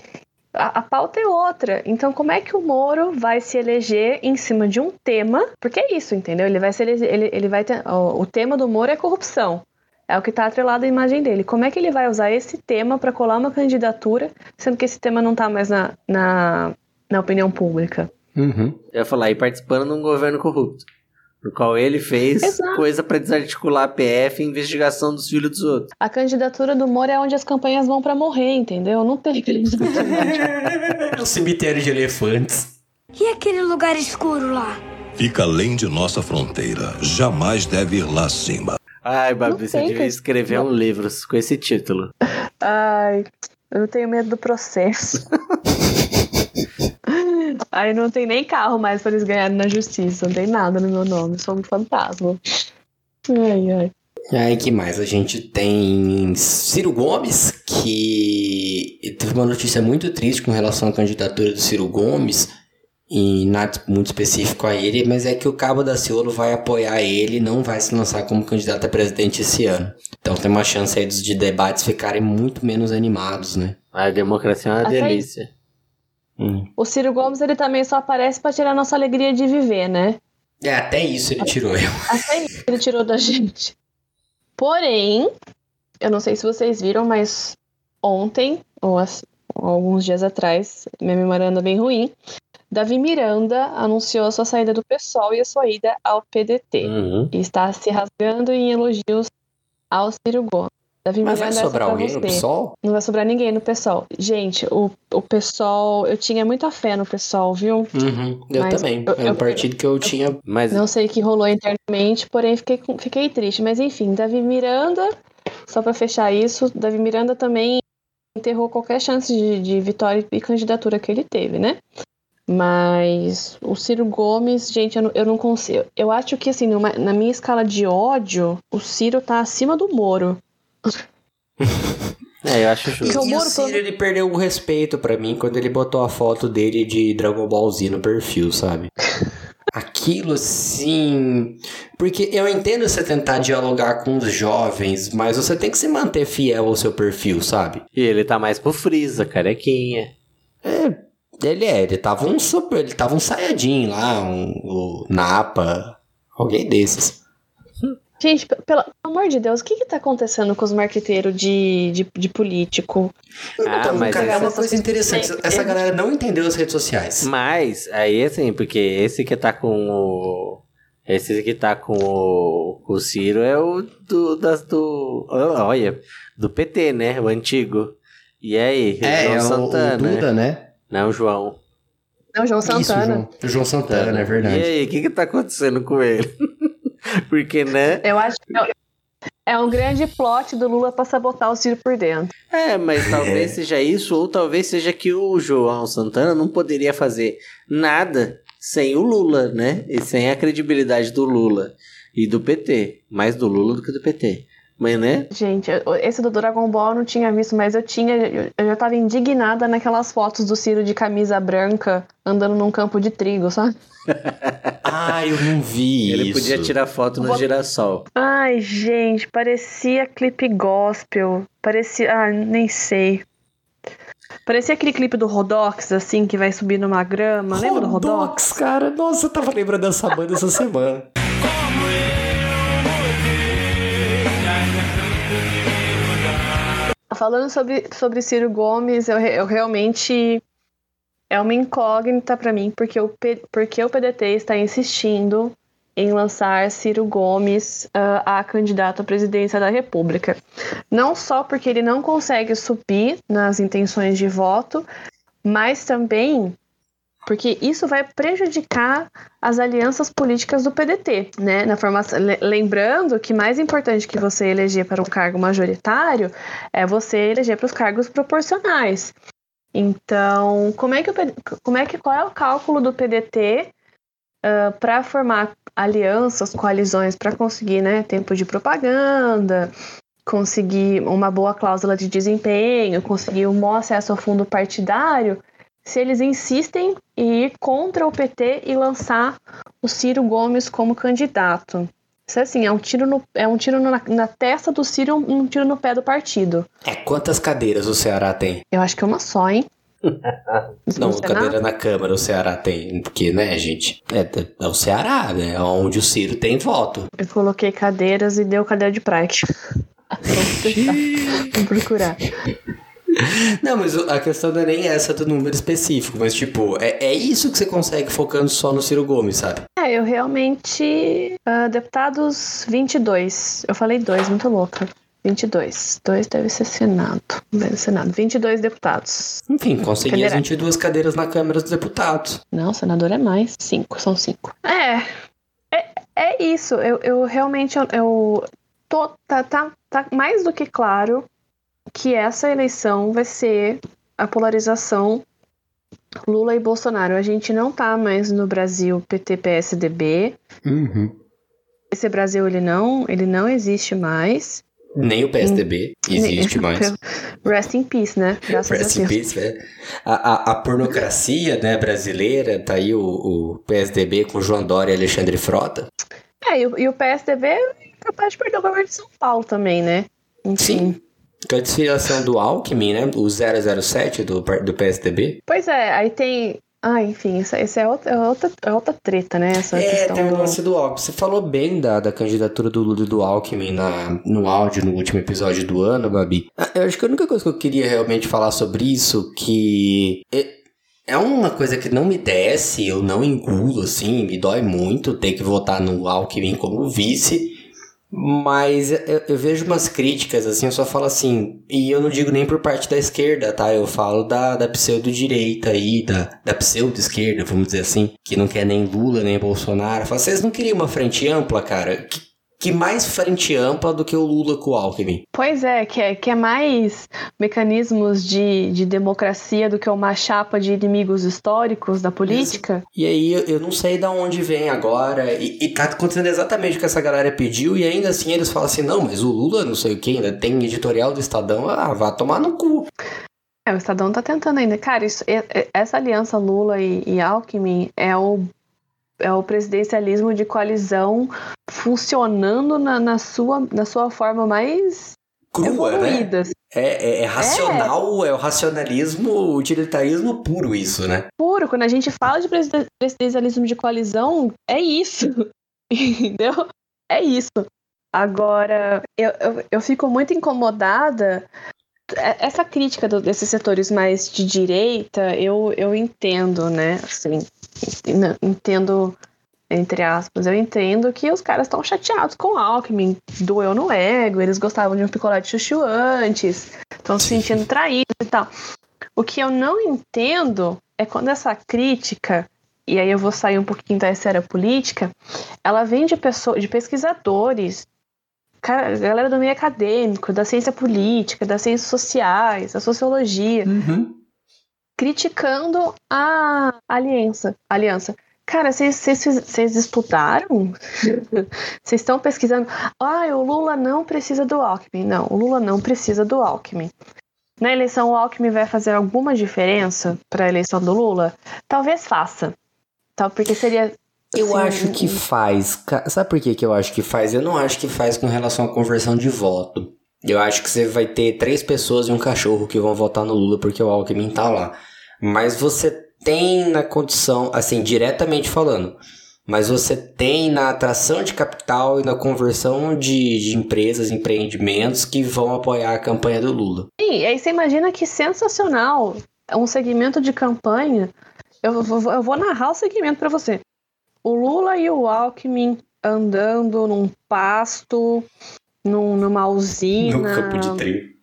A, a, pauta é outra. Então, como é que o Moro vai se eleger em cima de um tema? Porque é isso, entendeu? Ele vai se eleger, ele, ele vai ter, o, o tema do Moro é corrupção. É o que está atrelado à imagem dele. Como é que ele vai usar esse tema para colar uma candidatura, sendo que esse tema não está mais na, na, na, opinião pública? Uhum. Eu ia falar, e participando de um governo corrupto. No qual ele fez Exato. coisa para desarticular a PF e investigação dos filhos dos outros. A candidatura do Moro é onde as campanhas vão para morrer, entendeu? Não tem É o cemitério de elefantes. E aquele lugar escuro lá? Fica além de nossa fronteira. Jamais deve ir lá acima. Ai, Babi, você devia escrever um livro com esse título. Ai, eu tenho medo do processo. Ai, não tem nem carro mais pra eles ganharem na justiça. Não tem nada no meu nome. Sou um fantasma. Ai, ai. Aí que mais? A gente tem Ciro Gomes, que teve uma notícia muito triste com relação à candidatura do Ciro Gomes e nada muito específico a ele, mas é que o Cabo da Ciolo vai apoiar ele e não vai se lançar como candidato a presidente esse ano. Então tem uma chance aí dos de debates ficarem muito menos animados, né? A democracia é uma Até delícia. Hum. O Ciro Gomes ele também só aparece para tirar nossa alegria de viver, né? É, até isso ele tirou eu. Até isso ele tirou da gente. Porém, eu não sei se vocês viram, mas ontem, ou, as, ou alguns dias atrás, minha memória anda bem ruim, Davi Miranda anunciou a sua saída do PSOL e a sua ida ao PDT. Uhum. E está se rasgando em elogios ao Ciro Gomes. Davi Mas Miranda, vai sobrar alguém no PSOL? Não vai sobrar ninguém no PSOL. Gente, o, o PSOL, eu tinha muita fé no PSOL, viu? Uhum, eu Mas também. Eu, é um partido que eu, eu tinha. Mas... Não sei o que rolou internamente, porém fiquei, fiquei triste. Mas enfim, Davi Miranda, só para fechar isso, Davi Miranda também enterrou qualquer chance de, de vitória e candidatura que ele teve, né? Mas o Ciro Gomes, gente, eu não, eu não consigo. Eu acho que, assim, numa, na minha escala de ódio, o Ciro tá acima do Moro. É, eu acho justo. E, o, o Ciro, ele perdeu o respeito para mim quando ele botou a foto dele de Dragon Ball Z no perfil, sabe? Aquilo assim. Porque eu entendo você tentar dialogar com os jovens, mas você tem que se manter fiel ao seu perfil, sabe? E ele tá mais pro Freeza, carequinha. Ele é, ele tava um super, ele tava um saiadinho lá, um, o Napa, alguém desses. Gente, pe- pelo amor de Deus, o que que tá acontecendo com os marqueteiros de, de, de político? Ah, Então, mas cara, é uma coisa interessante. Essa galera não entendeu as redes sociais. Mas, aí assim, porque esse que tá com o. Esse que tá com o, o Ciro é o do, das do. Olha, do PT, né? O antigo. E aí? É, João é o, o Santana. Duda, né? Não, João. Não, João Isso, Santana. João, o João Santana, é E verdade. aí, o que que tá acontecendo com ele? porque, né? Eu acho que é- é um grande plot do Lula pra sabotar o Ciro por dentro. É, mas talvez seja isso, ou talvez seja que o João Santana não poderia fazer nada sem o Lula, né? E sem a credibilidade do Lula e do PT. Mais do Lula do que do PT. Mas, né? Gente, eu- esse do Dragon Ball eu não tinha visto, mas eu tinha. Eu, eu já tava indignada naquelas fotos do Ciro de camisa branca andando num campo de trigo, sabe? Ah, eu não vi Ele isso. podia tirar foto no Vou- girassol. Ai, gente, parecia clipe gospel. Parecia. Ah, nem sei. Parecia aquele clipe do Rodox, assim, que vai subir numa grama. Lembra do Rodox? Rodox, cara. Nossa, eu tava lembrando dessa banda essa semana. Falando sobre, sobre Ciro Gomes, eu, eu realmente. É uma incógnita pra mim, porque o, porque o PDT está insistindo em lançar Ciro Gomes ah, a candidato à presidência da República. Não só porque ele não consegue subir nas intenções de voto, mas também porque isso vai prejudicar as alianças políticas do PDT, né? Na formação, le- lembrando que mais importante que você eleger para um cargo majoritário é você eleger para os cargos proporcionais. Então, como é que o como é que qual é o cálculo do PDT para formar alianças, coalizões para conseguir, né, tempo de propaganda, conseguir uma boa cláusula de desempenho, conseguir um bom acesso ao fundo partidário, se eles insistem em ir contra o PT e lançar o Ciro Gomes como candidato. Isso assim, é um tiro, no, é um tiro na, na testa do Ciro e um, um tiro no pé do partido. É, quantas cadeiras o Ceará tem? Eu acho que é uma só, hein? Não, cadeira na Câmara o Ceará tem. Porque, né, gente? É, é o Ceará, né? É onde o Ciro tem voto. Eu coloquei cadeiras e deu cadeira de testar. Vamos procurar. Não, mas a questão não é nem essa do número específico, mas tipo, é, é isso que você consegue focando só no Ciro Gomes, sabe? É, eu realmente. ah, deputados 22. Eu falei dois, muito louca. 22. Dois deve ser Senado. Deve ser Senado. 22 deputados. Enfim, consegui as Federal. 22 cadeiras na Câmara dos Deputados. Não, senador é mais. Cinco, são cinco. É. É, é isso. Eu, eu realmente. Eu, eu tô, tá, tá, tá mais do que claro que essa eleição vai ser a polarização Lula e Bolsonaro. A gente não tá mais no Brasil PT-PSDB. Uhum. Esse Brasil ele não, ele não existe mais. Nem o PSDB existe mais. Rest in peace, né? Graças Rest a in peace, velho. A, a, a pornocracia né, brasileira, tá aí o, o PSDB com João Dória e Alexandre Frota. É, e, o- e o PSDB é capaz de perder o governo de São Paulo também, né? Enfim. Sim. Com a desfiliação do Alckmin, né? O 007 do, do PSDB. Pois é, aí tem. Ah, enfim, isso, isso é, outra, é, outra, é outra treta, né? Essa É, questão tem o lance do Alckmin. Você falou bem da, da candidatura do Lula do Alckmin na, no áudio no último episódio do ano, Babi. Ah, Eu acho que a única coisa que eu queria realmente falar sobre isso, que é, é uma coisa que não me desce, eu não engulo, assim, me dói muito ter que votar no Alckmin como vice. Mas eu, eu vejo umas críticas, assim, eu só falo assim, e eu não digo nem por parte da esquerda, tá? Eu falo da, da pseudo-direita aí, da, da pseudo-esquerda, vamos dizer assim, que não quer nem Lula, nem Bolsonaro. Fala, vocês não queriam uma frente ampla, cara? Que, que mais frente ampla do que o Lula com o Alckmin? Pois é, que é, que é mais mecanismos de, de democracia do que uma chapa de inimigos históricos da política. E aí eu, não sei de onde vem agora, e, e tá acontecendo exatamente o que essa galera pediu, e ainda assim eles falam assim, não, mas o Lula não sei o que, ainda tem editorial do Estadão, ah, vá tomar no cu. É, o Estadão tá tentando ainda. Cara, isso, essa aliança Lula e, e Alckmin é o, é o presidencialismo de coalizão funcionando na, na, sua, na sua forma mais Crua, né? evoluída. É, é, é racional, é. o racionalismo, utilitarismo puro isso, né? Puro, quando a gente fala de presidencialismo de coalizão, é isso. Entendeu? É isso. Agora, eu, eu, eu fico muito incomodada. É, essa crítica do, desses setores mais de direita, eu, eu entendo, né? Assim, entendo entre aspas, eu entendo que os caras estão chateados com o Alckmin, doeu no ego, eles gostavam de um picolé de chuchu antes, estão se sentindo traídos e tal. O que eu não entendo é quando essa crítica, e aí eu vou sair um pouquinho da esfera política, ela vem de pessoas, de pesquisadores, cara, galera do meio acadêmico, da ciência política, das ciências sociais, da sociologia, uhum. criticando a aliança, aliança. Cara, vocês estudaram? Vocês estão pesquisando? Ah, o Lula não precisa do Alckmin. Não, o Lula não precisa do Alckmin. Na eleição, o Alckmin vai fazer alguma diferença para a eleição do Lula? Talvez faça. Tá, porque seria. Eu assim, acho que faz. Sabe por que, que eu acho que faz? Eu não acho que faz com relação à conversão de voto. Eu acho que você vai ter três pessoas e um cachorro que vão votar no Lula porque o Alckmin tá lá. Mas você tem na condição, assim, diretamente falando, mas você tem na atração de capital e na conversão de, de empresas, empreendimentos que vão apoiar a campanha do Lula. Sim, aí você imagina que sensacional é um segmento de campanha. Eu vou, eu vou narrar o segmento para você. O Lula e o Alckmin andando num pasto, num, numa usina. No campo de trigo.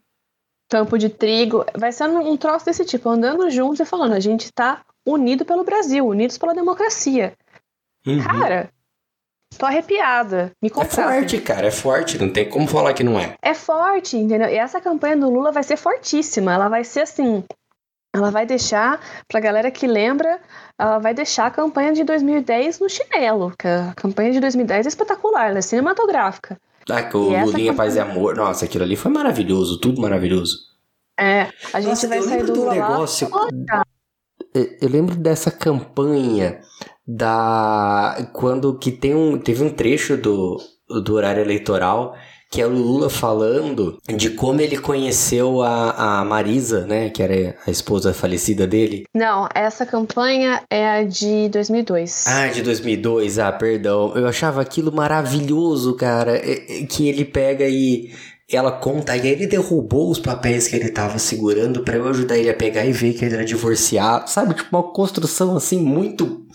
Campo de trigo. Vai ser um troço desse tipo, andando juntos e falando: a gente tá unido pelo Brasil, unidos pela democracia. Uhum. Cara, tô arrepiada. Me contrata. É forte, cara, é forte. Não tem como falar que não é. É forte, entendeu? E essa campanha do Lula vai ser fortíssima. Ela vai ser assim. Ela vai deixar, pra galera que lembra, ela vai deixar a campanha de 2010 no chinelo. Que a campanha de 2010 é espetacular, ela é cinematográfica. Ah, que o Lulinha campanha... Paz e Amor. Nossa, aquilo ali foi maravilhoso, tudo maravilhoso. É, a gente Nossa, vai sair do Lula negócio... lá eu lembro dessa campanha da quando que tem um teve um trecho do, do horário eleitoral que é o Lula falando de como ele conheceu a, a Marisa, né, que era a esposa falecida dele. Não, essa campanha é a de 2002. Ah, de 2002, ah, perdão. Eu achava aquilo maravilhoso, cara, que ele pega e ela conta, e ele derrubou os papéis que ele tava segurando para eu ajudar ele a pegar e ver que ele era divorciado, sabe? Tipo, uma construção assim muito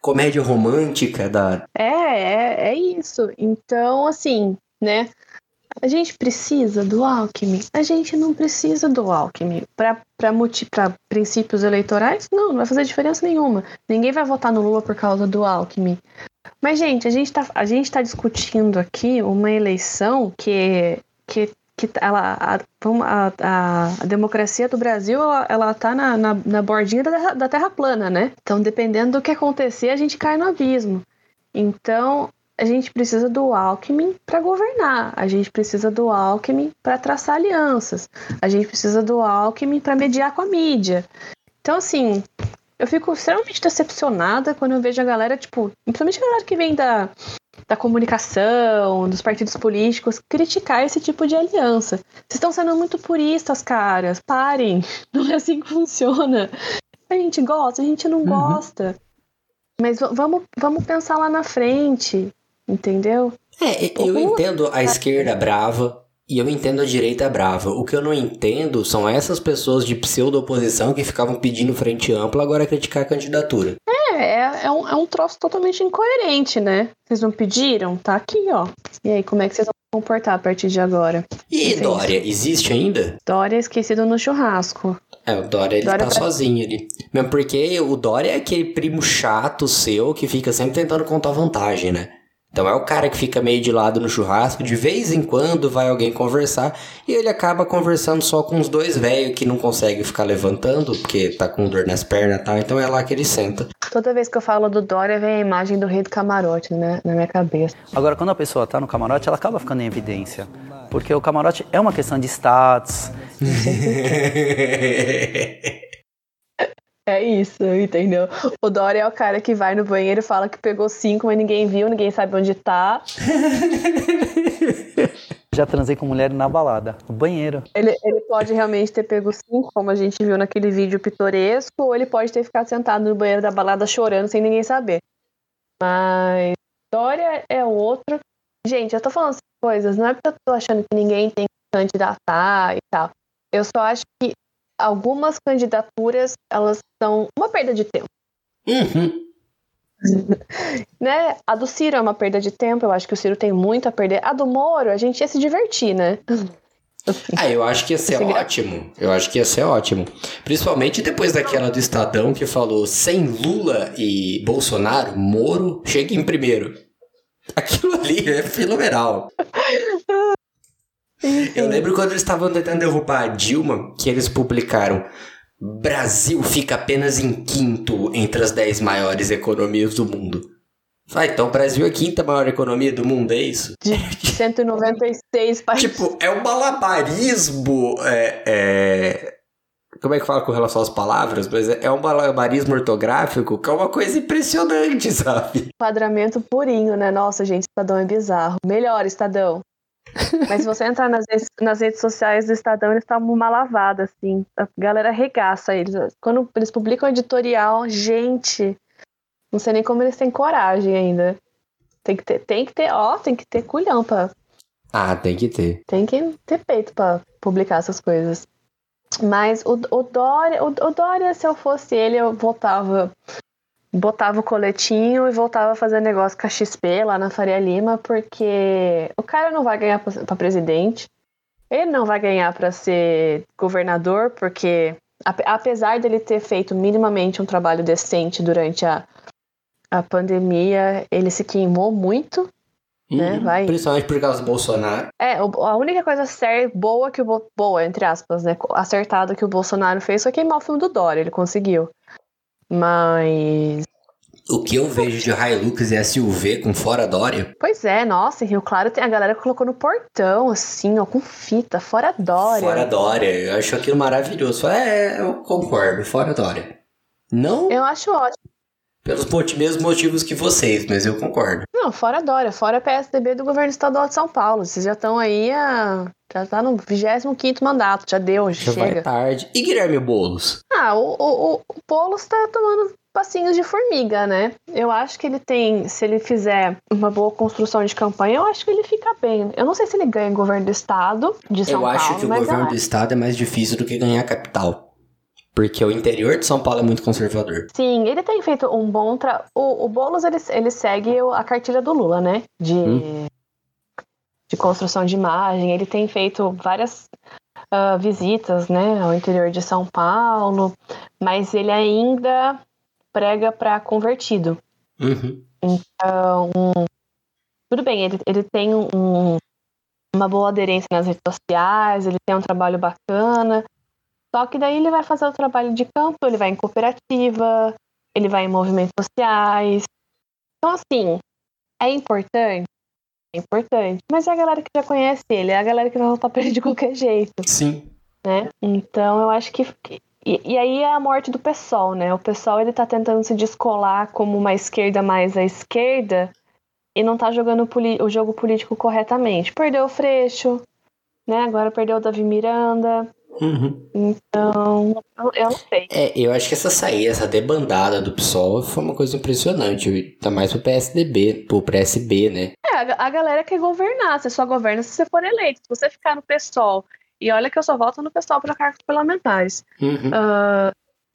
comédia romântica da. É, é, é isso. Então, assim, né? A gente precisa do Alckmin? A gente não precisa do Alckmin. Para princípios eleitorais, não, não vai fazer diferença nenhuma. Ninguém vai votar no Lula por causa do Alckmin. Mas, gente, a gente, tá, a gente tá discutindo aqui uma eleição que que, que ela, a, a, a democracia do Brasil ela, ela tá na, na, na bordinha da, da terra plana, né? Então, dependendo do que acontecer, a gente cai no abismo. Então, a gente precisa do Alckmin para governar, a gente precisa do Alckmin para traçar alianças, a gente precisa do Alckmin para mediar com a mídia. Então, assim, eu fico extremamente decepcionada quando eu vejo a galera, tipo, principalmente a galera que vem da, da comunicação, dos partidos políticos, criticar esse tipo de aliança. Vocês estão sendo muito puristas, caras. Parem. Não é assim que funciona. A gente gosta, a gente não uhum. gosta. Mas vamos, vamos pensar lá na frente, entendeu? É, eu entendo a esquerda brava e eu entendo a direita brava. O que eu não entendo são essas pessoas de pseudo-oposição que ficavam pedindo frente ampla agora criticar a candidatura. É, é, é, um, é um troço totalmente incoerente, né? Vocês não pediram? Tá aqui, ó. E aí, como é que vocês vão comportar a partir de agora? E Dória, existe ainda? Dória é esquecido no churrasco. É, o Dória ele Dória tá pra... sozinho ali. Mesmo porque o Dória é aquele primo chato seu que fica sempre tentando contar vantagem, né? Então é o cara que fica meio de lado no churrasco, de vez em quando vai alguém conversar e ele acaba conversando só com os dois velhos que não conseguem ficar levantando porque tá com dor nas pernas e tal, então é lá que ele senta. Toda vez que eu falo do Dória vem a imagem do rei do camarote né, na minha cabeça. Agora, quando a pessoa tá no camarote, ela acaba ficando em evidência, porque o camarote é uma questão de status. É isso, entendeu? O Dória é o cara que vai no banheiro e fala que pegou cinco, mas ninguém viu, ninguém sabe onde tá. Já transei com mulher na balada, no banheiro. Ele, ele pode realmente ter pego sim, como a gente viu naquele vídeo pitoresco, ou ele pode ter ficado sentado no banheiro da balada chorando sem ninguém saber. Mas Dória é outro. Gente, eu tô falando essas coisas, não é porque eu tô achando que ninguém tem que candidatar e tal. Eu só acho que algumas candidaturas, elas são uma perda de tempo. Uhum. né? A do Ciro é uma perda de tempo, eu acho que o Ciro tem muito a perder. A do Moro, a gente ia se divertir, né? Ah, eu acho que ia ser ótimo. Eu acho que ia ser ótimo. Principalmente depois daquela do Estadão que falou sem Lula e Bolsonaro, Moro chega em primeiro. Aquilo ali é fenomenal. Eu lembro quando eles estavam tentando derrubar a Dilma, que eles publicaram Brasil fica apenas em quinto entre as 10 maiores economias do mundo. Ah, então o Brasil é a quinta maior economia do mundo, é isso? De 196 países. Tipo, é um malabarismo. É, é... Como é que fala com relação às palavras? Mas é um malabarismo ortográfico que é uma coisa impressionante, sabe? Enquadramento purinho, né? Nossa, gente, Estadão é bizarro. Melhor, Estadão. Mas se você entrar nas redes, nas redes sociais do Estadão, eles estão uma lavada, assim. A galera regaça eles. Quando eles publicam editorial, gente, não sei nem como eles têm coragem ainda. Tem que ter, tem que ter, ó, tem que ter culhão pra. Ah, tem que ter. Tem que ter peito pra publicar essas coisas. Mas o, o Dória, o, o Dória, se eu fosse ele, eu voltava botava o coletinho e voltava a fazer negócio com a XP lá na Faria Lima, porque o cara não vai ganhar para presidente, ele não vai ganhar para ser governador, porque apesar dele ter feito minimamente um trabalho decente durante a, a pandemia, ele se queimou muito. Né? Uhum, vai. Principalmente por causa do Bolsonaro. É, a única coisa séria, boa que o boa, entre aspas, né? Acertada que o Bolsonaro fez foi queimar o filme do Dória, ele conseguiu. Mas. O que eu vejo de Hilux e SUV com fora Dória? Pois é, nossa, em Rio Claro tem a galera que colocou no portão, assim, ó, com fita, fora Dória. Fora Dória, eu acho aquilo maravilhoso. É, eu concordo, fora Dória. Não? Eu acho ótimo. Pelos mesmos motivos que vocês, mas eu concordo. Não, fora Dória, fora PSDB do governo estadual de São Paulo. Vocês já estão aí a. Já tá no 25 mandato, já deu, já, chega. vai tarde. E Guilherme Boulos? Ah, o, o, o Boulos tá tomando passinhos de formiga, né? Eu acho que ele tem, se ele fizer uma boa construção de campanha, eu acho que ele fica bem. Eu não sei se ele ganha governo do estado de São eu Paulo. Eu acho que o governo do estado é mais difícil do que ganhar a capital. Porque o interior de São Paulo é muito conservador. Sim, ele tem feito um bom tra... O, o Boulos, ele, ele segue a cartilha do Lula, né? De, hum. de construção de imagem. Ele tem feito várias uh, visitas, né? Ao interior de São Paulo. Mas ele ainda prega para convertido. Uhum. Então, tudo bem, ele, ele tem um, uma boa aderência nas redes sociais, ele tem um trabalho bacana, só que daí ele vai fazer o trabalho de campo, ele vai em cooperativa, ele vai em movimentos sociais. Então, assim, é importante? É importante. Mas é a galera que já conhece ele, é a galera que vai voltar pra ele de qualquer jeito. Sim. Né? Então, eu acho que. E, e, aí é a morte do pessoal, né? O pessoal ele tá tentando se descolar como uma esquerda mais à esquerda e não tá jogando o, o jogo político corretamente. Perdeu o Freixo, né? Agora perdeu o Davi Miranda. Uhum. Então, eu não sei. É, eu acho que essa saída, essa debandada do PSOL foi uma coisa impressionante. Tá mais pro PSDB, pro PSB, né? É, a, a galera quer governar. Você só governa se você for eleito. Se você ficar no PSOL, e olha que eu só voto no PSOL para cargos parlamentares. Uhum. Uh,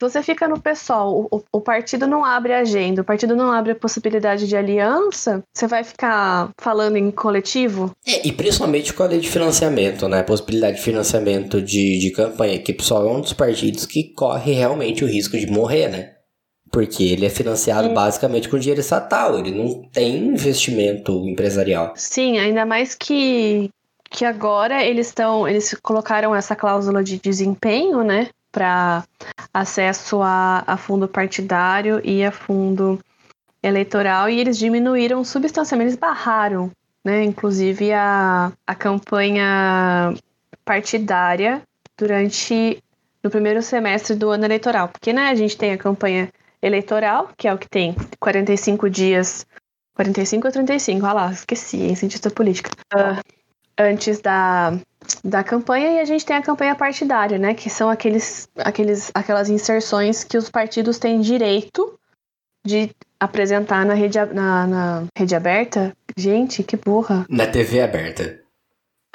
você fica no PSOL, o, o, partido não abre agenda, o partido não abre a possibilidade de aliança, você vai ficar falando em coletivo? É, e principalmente com a lei de financiamento, né? A possibilidade de financiamento de, de campanha, que o PSOL é um dos partidos que corre realmente o risco de morrer, né? Porque ele é financiado Sim. basicamente com dinheiro estatal, ele não tem investimento empresarial. Sim, ainda mais que, que agora eles estão. Eles colocaram essa cláusula de desempenho, né? Para acesso a, a fundo partidário e a fundo eleitoral e eles diminuíram substancialmente, eles barraram, né, inclusive a, a campanha partidária durante no primeiro semestre do ano eleitoral, porque né, a gente tem a campanha eleitoral, que é o que tem 45 dias, 45 ou 35, olha lá, esqueci, em cientista política. Uh, antes da, da campanha e a gente tem a campanha partidária, né? Que são aqueles, aqueles, aquelas inserções que os partidos têm direito de apresentar na rede, na, na rede aberta. Gente, que burra. Na TV aberta.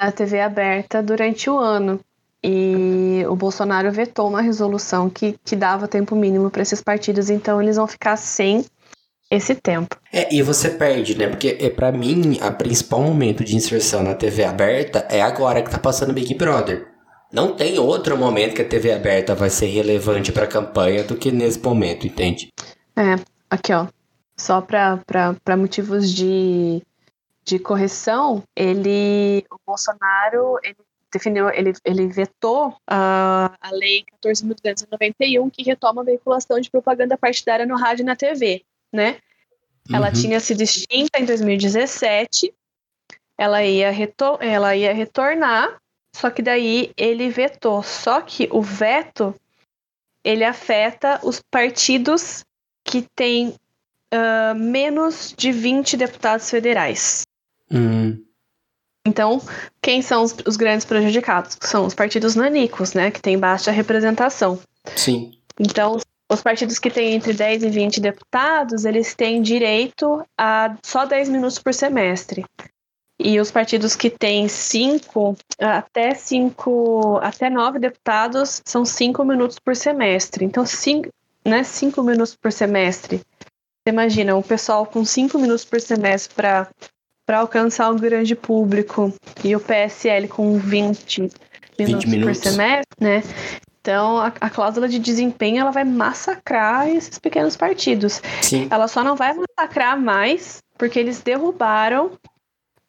Na TV aberta durante o ano. E o Bolsonaro vetou uma resolução que, que dava tempo mínimo para esses partidos, então eles vão ficar sem esse tempo. É, e você perde, né? Porque é, para mim, a principal momento de inserção na TV aberta é agora que tá passando Big Brother. Não tem outro momento que a TV aberta vai ser relevante para a campanha do que nesse momento, entende? É, aqui ó, só para motivos de, de correção, ele, o Bolsonaro, ele definiu, ele, ele vetou uh, a Lei 14.291, que retoma a veiculação de propaganda partidária no rádio e na TV, né? Uhum. Ela tinha sido extinta em 2017, ela ia, ela ia retornar, só que daí ele vetou. Só que o veto, ele afeta os partidos que têm uh, menos de 20 deputados federais. Uhum. Então, quem são os, os, grandes prejudicados? São os partidos nanicos, né? Que têm baixa representação. Sim. Então, os partidos que têm entre 10 e 20 deputados, eles têm direito a só 10 minutos por semestre. E os partidos que têm 5, até 5, até 9 deputados, são 5 minutos por semestre. Então, 5 né, minutos por semestre. Você imagina, o pessoal com 5 minutos por semestre para para alcançar um grande público e o PSL com 20 minutos, 20 minutos. por semestre, né? Então, a, a, cláusula de desempenho ela vai massacrar esses pequenos partidos. Sim. Ela só não vai massacrar mais porque eles derrubaram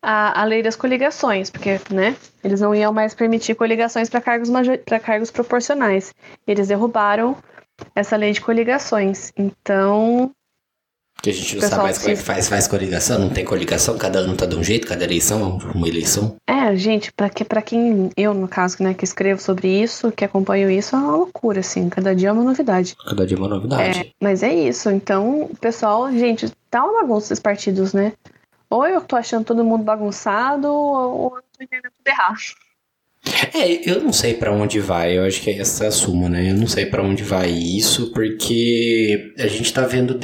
a, a lei das coligações, porque, né, eles não iam mais permitir coligações para cargos para cargos proporcionais. Eles derrubaram essa lei de coligações. Então, que a gente não sabe mais como é que faz, faz coligação, não tem coligação, cada ano tá de um jeito, cada eleição uma eleição. É, gente, pra, que, pra quem, eu no caso, né, que escrevo sobre isso, que acompanho isso, é uma loucura, assim, cada dia é uma novidade. Cada dia é uma novidade. É, mas é isso, então, o pessoal, gente, tá uma bagunça esses partidos, né? Ou eu tô achando todo mundo bagunçado, ou eu tô entendendo tudo errado. É, eu não sei para onde vai, eu acho que é essa a suma, né? Eu não sei para onde vai isso, porque a gente tá vendo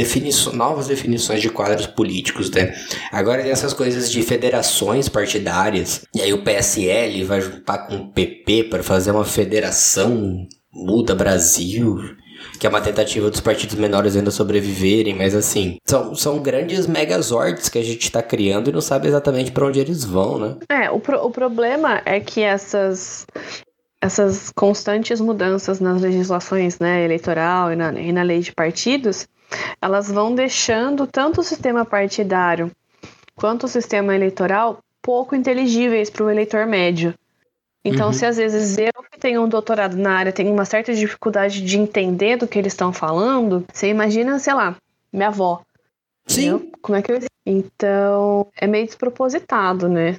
novas definições de quadros políticos, né? Agora tem essas coisas de federações partidárias, e aí o PSL vai juntar com o PP para fazer uma federação Muda Brasil que é uma tentativa dos partidos menores ainda sobreviverem, mas assim, são, são grandes megazords que a gente está criando e não sabe exatamente para onde eles vão, né? É, o, pro, o problema é que essas essas constantes mudanças nas legislações né, eleitoral e na, e na lei de partidos, elas vão deixando tanto o sistema partidário quanto o sistema eleitoral pouco inteligíveis para o eleitor médio. Então, uhum. se às vezes eu que tenho um doutorado na área tenho uma certa dificuldade de entender do que eles estão falando, você imagina, sei lá, minha avó. Sim. Entendeu? Como é que eu... Então, é meio despropositado, né?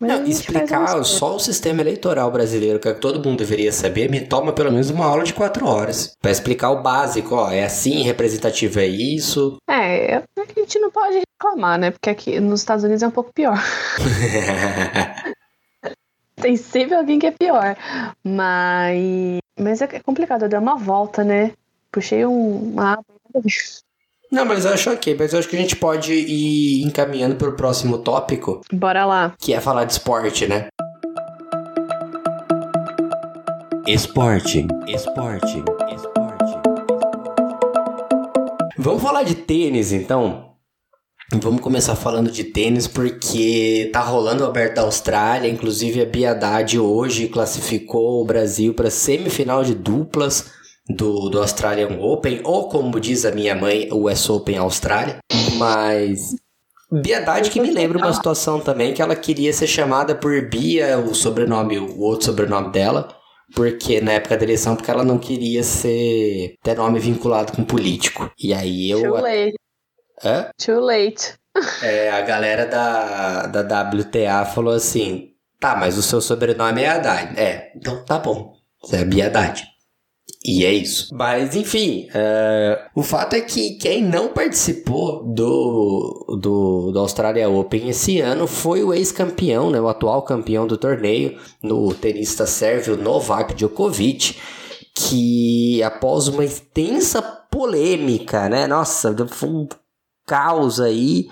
Não, explicar só o sistema eleitoral brasileiro, que todo mundo deveria saber, me toma pelo menos uma aula de quatro horas. Para explicar o básico, ó, é assim, representativo é isso. É, é a gente não pode reclamar, né? Porque aqui nos Estados Unidos é um pouco pior. Tem sempre alguém que é pior. Mas. Mas é complicado, eu dei uma volta, né? Puxei um, uma Não, mas eu acho ok. Mas eu acho que a gente pode ir encaminhando para o próximo tópico. Bora lá. Que é falar de esporte, né? Esporte. Esporte. Esporte. Vamos falar de tênis, então? Vamos começar falando de tênis porque tá rolando o Aberto da Austrália, inclusive a Bia Haddad hoje classificou o Brasil para semifinal de duplas do, do Australian Open, ou como diz a minha mãe, o US Open Austrália. Mas Haddad que me lembra uma situação também que ela queria ser chamada por Bia, o sobrenome, o outro sobrenome dela, porque na época da eleição, porque ela não queria ser ter nome vinculado com político. E aí eu. Hã? Too late. É, a galera da, da WTA falou assim: tá, mas o seu sobrenome é Haddad. É, então tá bom. Você é Bia Haddad. E é isso. Mas, enfim, é, o fato é que quem não participou do, do, do Australia Open esse ano foi o ex-campeão, né, o atual campeão do torneio, no tenista sérvio Novak Djokovic, que após uma extensa polêmica, né, nossa, foi um caos aí,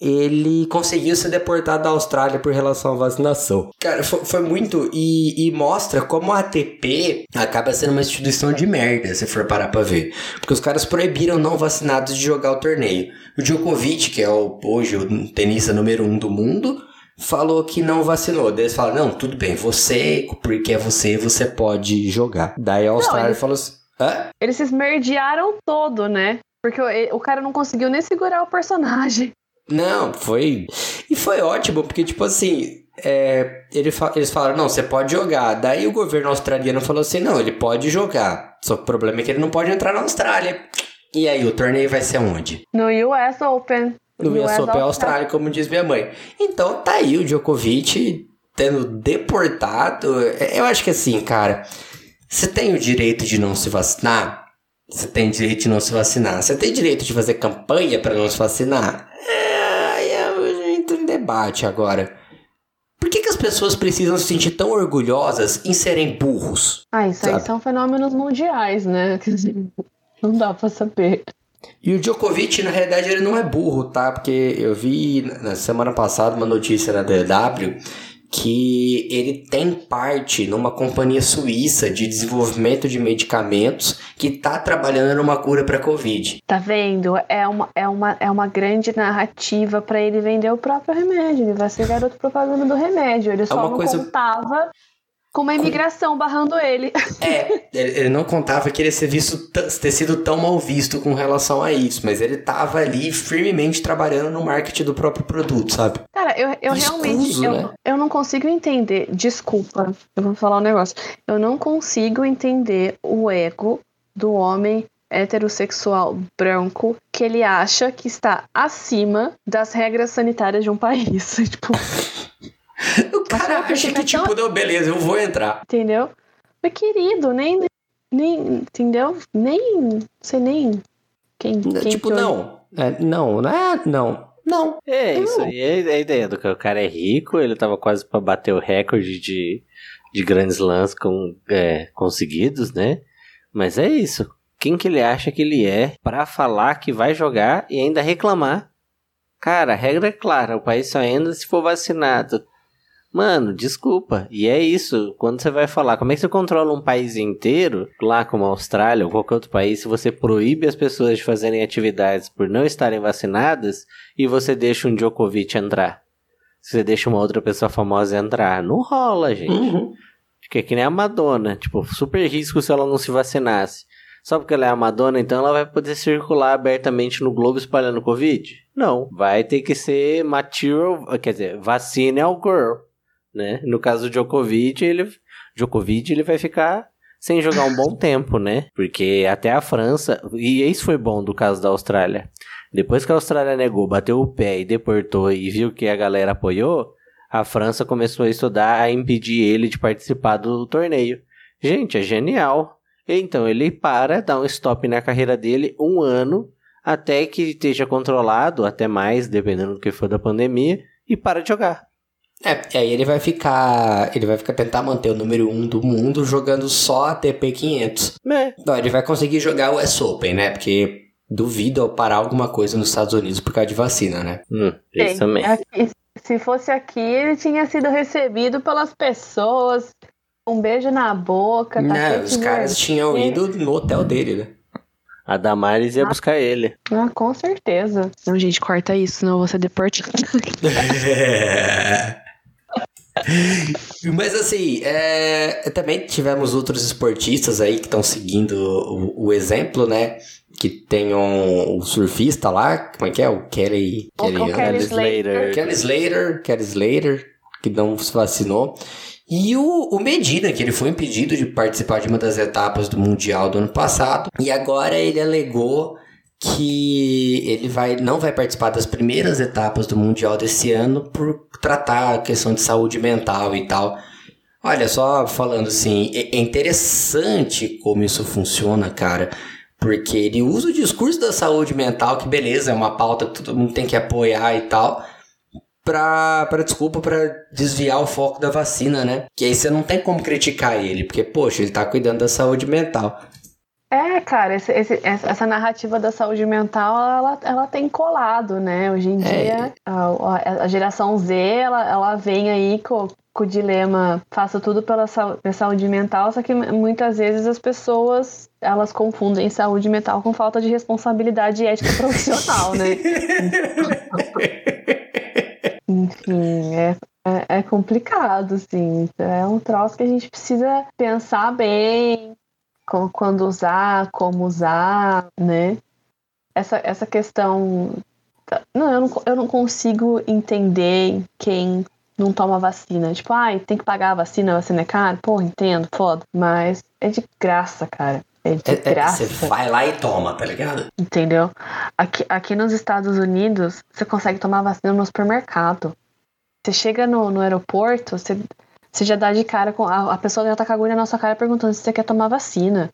ele conseguiu ser deportado da Austrália por relação à vacinação. Cara, foi, foi muito. E, e, mostra como a ATP acaba sendo uma instituição de merda, se for parar pra ver. Porque os caras proibiram não vacinados de jogar o torneio. O Djokovic, que é o, hoje o tenista número um do mundo, falou que não vacinou. Daí eles falaram: não, tudo bem, você, porque é você, você pode jogar. Daí a Austrália não, eles, falou assim. Hã? Eles se esmerdearam todo, né? Porque o, cara não conseguiu nem segurar o personagem. Não, foi. E foi ótimo, porque, tipo assim, é, eles falaram, não, você pode jogar. Daí o governo australiano falou assim, não, ele pode jogar. Só que o problema é que ele não pode entrar na Austrália. E aí, o torneio vai ser onde? No US Open. No US, US Open Austrália, como diz minha mãe. Então tá aí o Djokovic tendo deportado. Eu acho que assim, cara, você tem o direito de não se vacinar? Você tem direito de não se vacinar. Você tem direito de fazer campanha para não se vacinar? É, é, entra em debate agora. Por que, que as pessoas precisam se sentir tão orgulhosas em serem burros? Ah, isso sabe? aí são fenômenos mundiais, né? Não dá pra saber. E o Djokovic, na realidade, ele não é burro, tá? Porque eu vi na semana passada uma notícia na DW que ele tem parte numa companhia suíça de desenvolvimento de medicamentos que está trabalhando numa cura para Covid. Tá vendo? É uma, é uma, é uma grande narrativa para ele vender o próprio remédio. Ele vai ser garoto propaganda do remédio. Ele é só é não coisa... contava com uma imigração com... barrando ele. É, ele não contava que ele ia ser visto, ter sido tão mal visto com relação a isso, mas ele tava ali firmemente trabalhando no marketing do próprio produto, sabe? Cara, eu, eu Escuso, realmente né? eu, eu não consigo entender. Desculpa, eu vou falar um negócio. Eu não consigo entender o ego do homem heterossexual branco que ele acha que está acima das regras sanitárias de um país. tipo. O cara acha que, tipo, não, beleza, eu vou entrar. Entendeu? Mas, querido, nem. nem entendeu? Nem. Sei nem. Quem. quem tipo, não. É, não, não é. Não. Não. É, isso aí é a ideia do que o cara é rico, ele tava quase para bater o recorde de, de grandes lãs com, é, conseguidos, né? Mas é isso. Quem que ele acha que ele é para falar que vai jogar e ainda reclamar? Cara, a regra é clara, o país só entra se for vacinado. Mano, desculpa. E é isso. Quando você vai falar, como é que você controla um país inteiro, lá como a Austrália ou qualquer outro país, se você proíbe as pessoas de fazerem atividades por não estarem vacinadas e você deixa um Djokovic entrar? Se você deixa uma outra pessoa famosa entrar? Não rola, gente. Uhum. Porque é que nem a Madonna. Tipo, super risco se ela não se vacinasse. Só porque ela é a Madonna, então ela vai poder circular abertamente no globo espalhando Covid? Não. Vai ter que ser material, quer dizer, vacina ao girl né? No caso do Djokovic, ele, Djokovic, ele vai ficar sem jogar um bom tempo, né? Porque até a França, e isso foi bom do caso da Austrália. Depois que a Austrália negou, bateu o pé e deportou e viu que a galera apoiou, a França começou a estudar a impedir ele de participar do torneio. Gente, é genial. Então ele para, dá um stop na carreira dele um ano até que esteja controlado, até mais, dependendo do que for da pandemia, e para de jogar. É, e aí ele vai ficar. Ele vai ficar tentar manter o número 1 um do mundo jogando só a TP 500. É. Então, ele vai conseguir jogar o S Open, né? Porque duvido ao parar alguma coisa nos Estados Unidos por causa de vacina, né? Hum, isso também. Se fosse aqui, ele tinha sido recebido pelas pessoas. Um beijo na boca. Tá Não, os caras tinham ido no hotel dele, né? A Damares ia ah. buscar ele. Ah, com certeza. Não, gente, corta isso, senão eu vou ser deportado. Mas assim, é, também tivemos outros esportistas aí que estão seguindo o, o, exemplo, né? Que tem um, um, surfista lá, como é que é? O Kelly... Kelly, o Kelly Slater. Kelly Slater, Kelly Slater, que não se vacinou. E o, o, Medina, que ele foi impedido de participar de uma das etapas do Mundial do ano passado. E agora ele alegou que ele vai, não vai participar das primeiras etapas do Mundial desse ano por tratar a questão de saúde mental e tal. Olha, só falando assim, é é interessante como isso funciona, cara. Porque ele usa o discurso da saúde mental, que beleza, é uma pauta que todo mundo tem que apoiar e tal, pra, pra desculpa, pra desviar o foco da vacina, né? Que aí você não tem como criticar ele, porque, poxa, ele tá cuidando da saúde mental. É, cara, esse- esse- essa narrativa da saúde mental, ela, ela tem colado, né? Hoje em É. dia, a, a- a geração Z, ela, ela vem aí com, com o dilema faço tudo pela saúde mental, só que muitas vezes as pessoas, elas confundem saúde mental com falta de responsabilidade e ética profissional, né? Enfim, é, é, é complicado, assim. É um troço que a gente precisa pensar bem, com- quando usar, como usar, né? Essa, essa questão. Não eu, não, eu não consigo entender quem não toma vacina. Tipo, ai, tem que pagar a vacina, a vacina é cara? Porra, entendo, foda. Mas é de graça, cara. É de É- é- graça. você vai lá e toma, tá ligado? Entendeu? Aqui, aqui nos Estados Unidos, você consegue tomar vacina no supermercado. Você chega no, no aeroporto, você, você já dá de cara com. A, a pessoa já tá agulha na sua cara perguntando se você quer tomar vacina.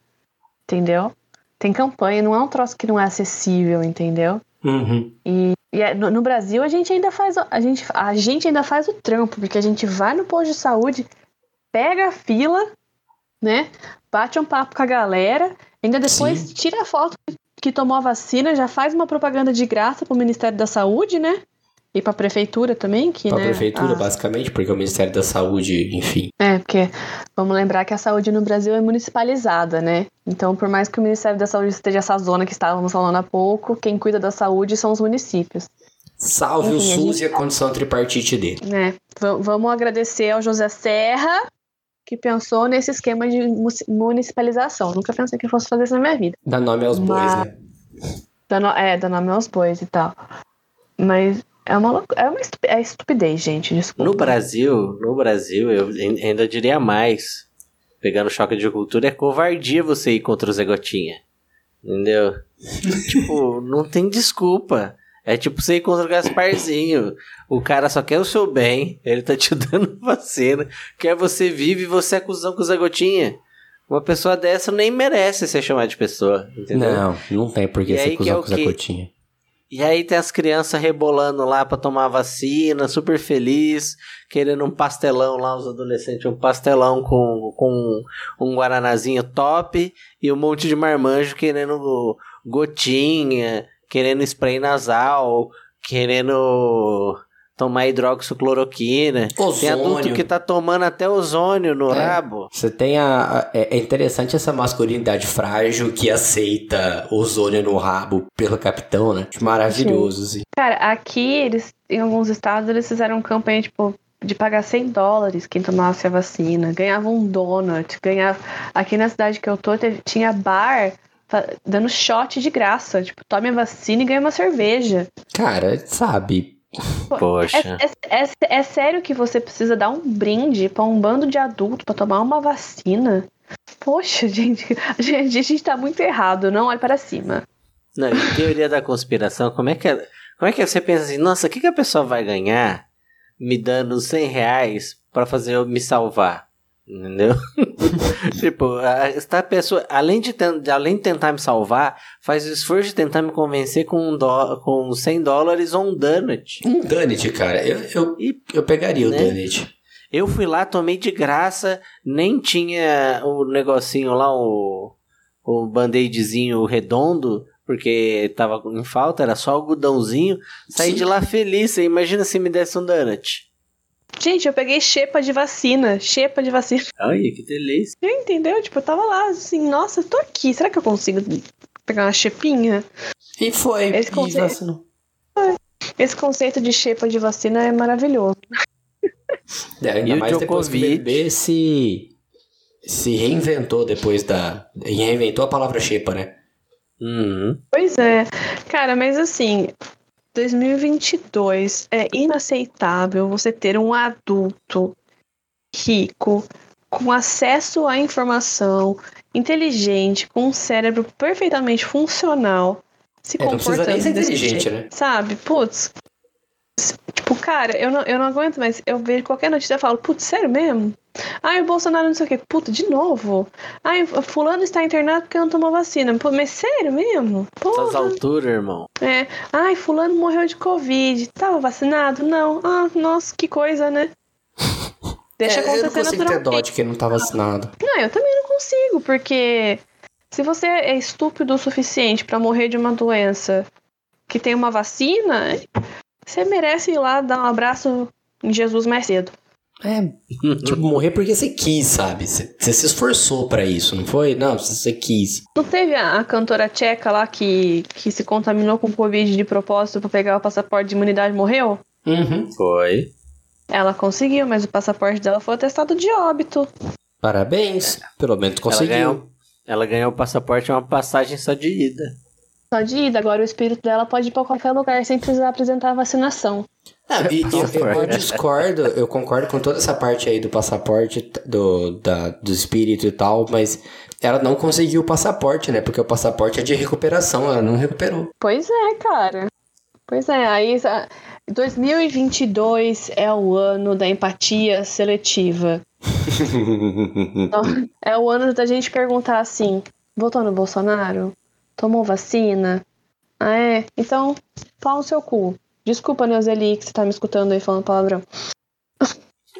Entendeu? Tem campanha, não é um troço que não é acessível, entendeu? Uhum. E, e é- no, no Brasil a gente ainda faz a gente, a gente ainda faz o trampo, porque a gente vai no posto de saúde, pega a fila, né? Bate um papo com a galera, ainda depois tira a foto que tomou a vacina, já faz uma propaganda de graça pro Ministério da Saúde, né? E pra prefeitura também, que Pra né, prefeitura, a- basicamente, porque o Ministério da Saúde, enfim. é, porque vamos lembrar que a saúde no Brasil é municipalizada, né? Então, por mais que o Ministério da Saúde esteja essa zona que estávamos falando há pouco, quem cuida da saúde são os municípios. Salve o Enfim, a SUS gente- e a condição tripartite dele. V- vamos agradecer ao José Serra, que pensou nesse esquema de mu- municipalização. Nunca pensei que eu fosse fazer isso na minha vida. Dá nome aos bois, Mas- né? Dando, é, dando nome aos bois e tal. Mas é uma, é uma é estupidez, gente. Desculpa. No Brasil, no Brasil, eu ai- ainda diria mais. Pegando choque de cultura, é covardia você ir contra o Zé Gotinha. Entendeu? tipo, não tem desculpa. É tipo você ir contra o Gasparzinho. O cara só quer o seu bem, ele tá te dando vacina. Quer você vive e você é cuzão com o Zé Gotinha. Uma pessoa dessa nem merece ser chamada de pessoa, entendeu? Não, não tem por que E ser é cuzão o com Zé quê? E aí tem as crianças rebolando lá pra tomar vacina, super feliz, querendo um pastelão lá, os adolescentes, um pastelão com, com um guaranazinho top e um monte de marmanjo querendo gotinha, querendo spray nasal, querendo tomar hidroxicloroquina. Tem adulto Ozônio. que tá tomando até ozônio no É. rabo. Você tem a. a- É é interessante essa masculinidade frágil que aceita ozônio no rabo pelo capitão, né? Maravilhoso, assim. Cara, aqui, eles, em alguns estados, eles fizeram campanha, tipo, de pagar 100 dólares quem tomasse a vacina. Ganhava um donut, ganhava... Aqui na cidade que eu tô, teve- tinha bar dando shot de graça. Tipo, tome a vacina e ganha uma cerveja. Cara, sabe? Poxa. É, é- é sério que você precisa dar um brinde pra um bando de adultos pra tomar uma vacina? Poxa, gente, a gente, a gente tá muito errado. Não olhe para cima. Não, e teoria da conspiração, como é que é, como é que você pensa assim, nossa, o que, que a pessoa vai ganhar me dando 100 reais pra fazer eu me salvar? Entendeu? tipo, esta pessoa, além de, além de tentar me salvar, faz o esforço de tentar me convencer com, um dó, com 100 dólares ou um donut. Um donut, cara. Eu, eu, eu pegaria o Né? donut. Eu fui lá, tomei de graça, nem tinha o negocinho lá, o, o band-aidzinho redondo, porque tava em falta, era só algodãozinho. Saí Sim. de lá feliz. Imagina se me desse um donut. Gente, eu peguei xepa de vacina. Xepa de vacina. Ai, que delícia. Entendeu? Tipo, eu tava lá, assim, nossa, eu tô aqui. Será que eu consigo pegar uma xepinha? E foi. Esse e conceito, vacinou. esse conceito de xepa de vacina é maravilhoso. É, ainda E o mais depois que o Djokovic? bebê se, se reinventou depois da. Reinventou a palavra xepa, né? Uhum. Pois é. Cara, mas assim, 2022 é inaceitável você ter um adulto rico, com acesso à informação, inteligente, com um cérebro perfeitamente funcional, se É, não precisa nem comportando ser inteligente, jeito, né? Sabe? Putz. Tipo, cara, eu não, eu não aguento mais. Eu vejo qualquer notícia e falo, putz, sério mesmo? Ai, o Bolsonaro não sei o quê. Puta, de novo? Ai, fulano está internado porque não tomou vacina. Pô, mas sério mesmo? Essas Porra. alturas, irmão. É. Ai, fulano morreu de Covid. Tava vacinado? Não. Ah, nossa, que coisa, né? Deixa É, eu não acontecer consigo ter dó naturalmente. de quem não tá vacinado. Não, eu também não consigo, porque se você é estúpido o suficiente pra morrer de uma doença que tem uma vacina, você merece ir lá dar um abraço em Jesus mais cedo. É, tipo, morrer porque você quis, sabe? Você, você se esforçou pra isso, não foi? Não, você, quis. Não teve a, a cantora tcheca lá que, que se contaminou com Covid de propósito pra pegar o passaporte de imunidade e morreu? Uhum. Foi. Ela conseguiu, mas o passaporte dela foi atestado de óbito. Parabéns, pelo menos Ela conseguiu. ganhou, ela ganhou o passaporte uma passagem só de ida. Só de ida, agora o espírito dela pode ir pra qualquer lugar sem precisar apresentar a vacinação. Ah, e- e- eu, eu discordo, eu concordo com toda essa parte aí do passaporte, do, da, do espírito e tal, mas ela não conseguiu o passaporte, né? Porque o passaporte é de recuperação, ela não recuperou. Pois é, cara. Pois é, aí a- 2022 é o ano da empatia seletiva. Então, é o ano da gente perguntar assim: votou no Bolsonaro? Tomou vacina? Ah, é? Então, pau no seu cu. Desculpa, Neuzeli, que você tá me escutando aí falando palavrão.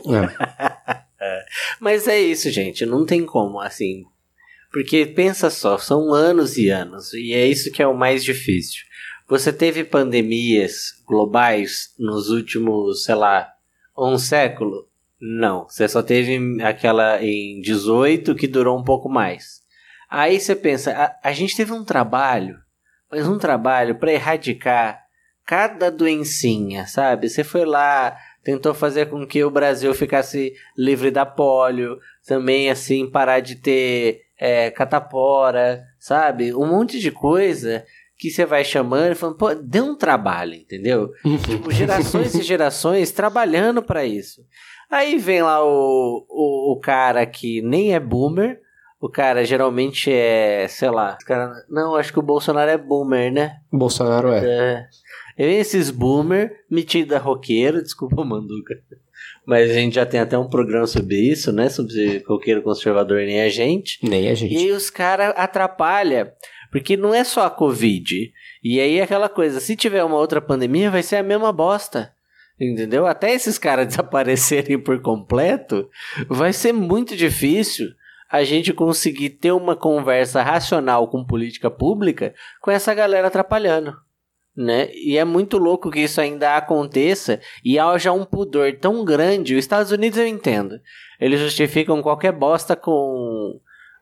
Mas é isso, gente. Não tem como, assim. Porque pensa só, são anos e anos. E é isso que é o mais difícil. Você teve pandemias globais nos últimos, sei lá, um século? Não. Você só teve aquela em 18 que durou um pouco mais. Aí você pensa, a, a gente teve um trabalho, mas um trabalho para erradicar cada doencinha, sabe? Você foi lá, tentou fazer com que o Brasil ficasse livre da polio, também assim parar de ter é, catapora, sabe? Um monte de coisa que você vai chamando e falando, pô, deu um trabalho, entendeu? tipo, gerações e gerações trabalhando para isso. Aí vem lá o, o, o cara que nem é boomer, o cara geralmente é, sei lá, o cara, não, acho que o Bolsonaro é boomer, né? Bolsonaro é. É. Esses boomer, metida roqueiro, desculpa, Manduca. Mas a gente já tem até um programa sobre isso, né? Sobre roqueiro conservador, nem a gente. Nem a gente. E aí os caras atrapalham, porque não é só a Covid. E aí é aquela coisa, se tiver uma outra pandemia, vai ser a mesma bosta. Entendeu? Até esses caras desaparecerem por completo, vai ser muito difícil a gente conseguir ter uma conversa racional com política pública com essa galera atrapalhando. Né? E é muito louco que isso ainda aconteça e haja um pudor tão grande. Os Estados Unidos eu entendo. Eles justificam qualquer bosta com,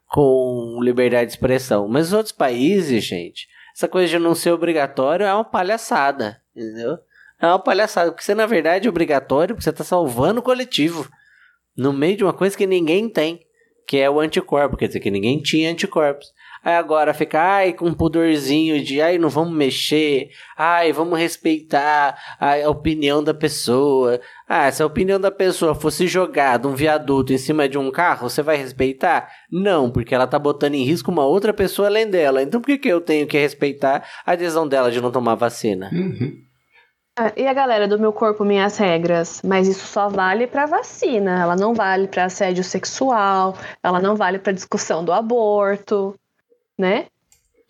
com liberdade de expressão. Mas os outros países, gente, essa coisa de não ser obrigatório é uma palhaçada. Entendeu? É uma palhaçada. Porque você, na verdade, é obrigatório porque você está salvando o coletivo. No meio de uma coisa que ninguém tem. Que é o anticorpo. Quer dizer, que ninguém tinha anticorpos. Aí agora fica, ai, com um pudorzinho de, ai, não vamos mexer, ai, vamos respeitar a opinião da pessoa. Ah, se a opinião da pessoa fosse jogada um viaduto em cima de um carro, você vai respeitar? Não, porque ela tá botando em risco uma outra pessoa além dela. Então por que, que eu tenho que respeitar a decisão dela de não tomar vacina? Ah, e a galera do meu corpo, minhas regras? Mas isso só vale pra vacina. Ela não vale pra assédio sexual, ela não vale pra discussão do aborto, né?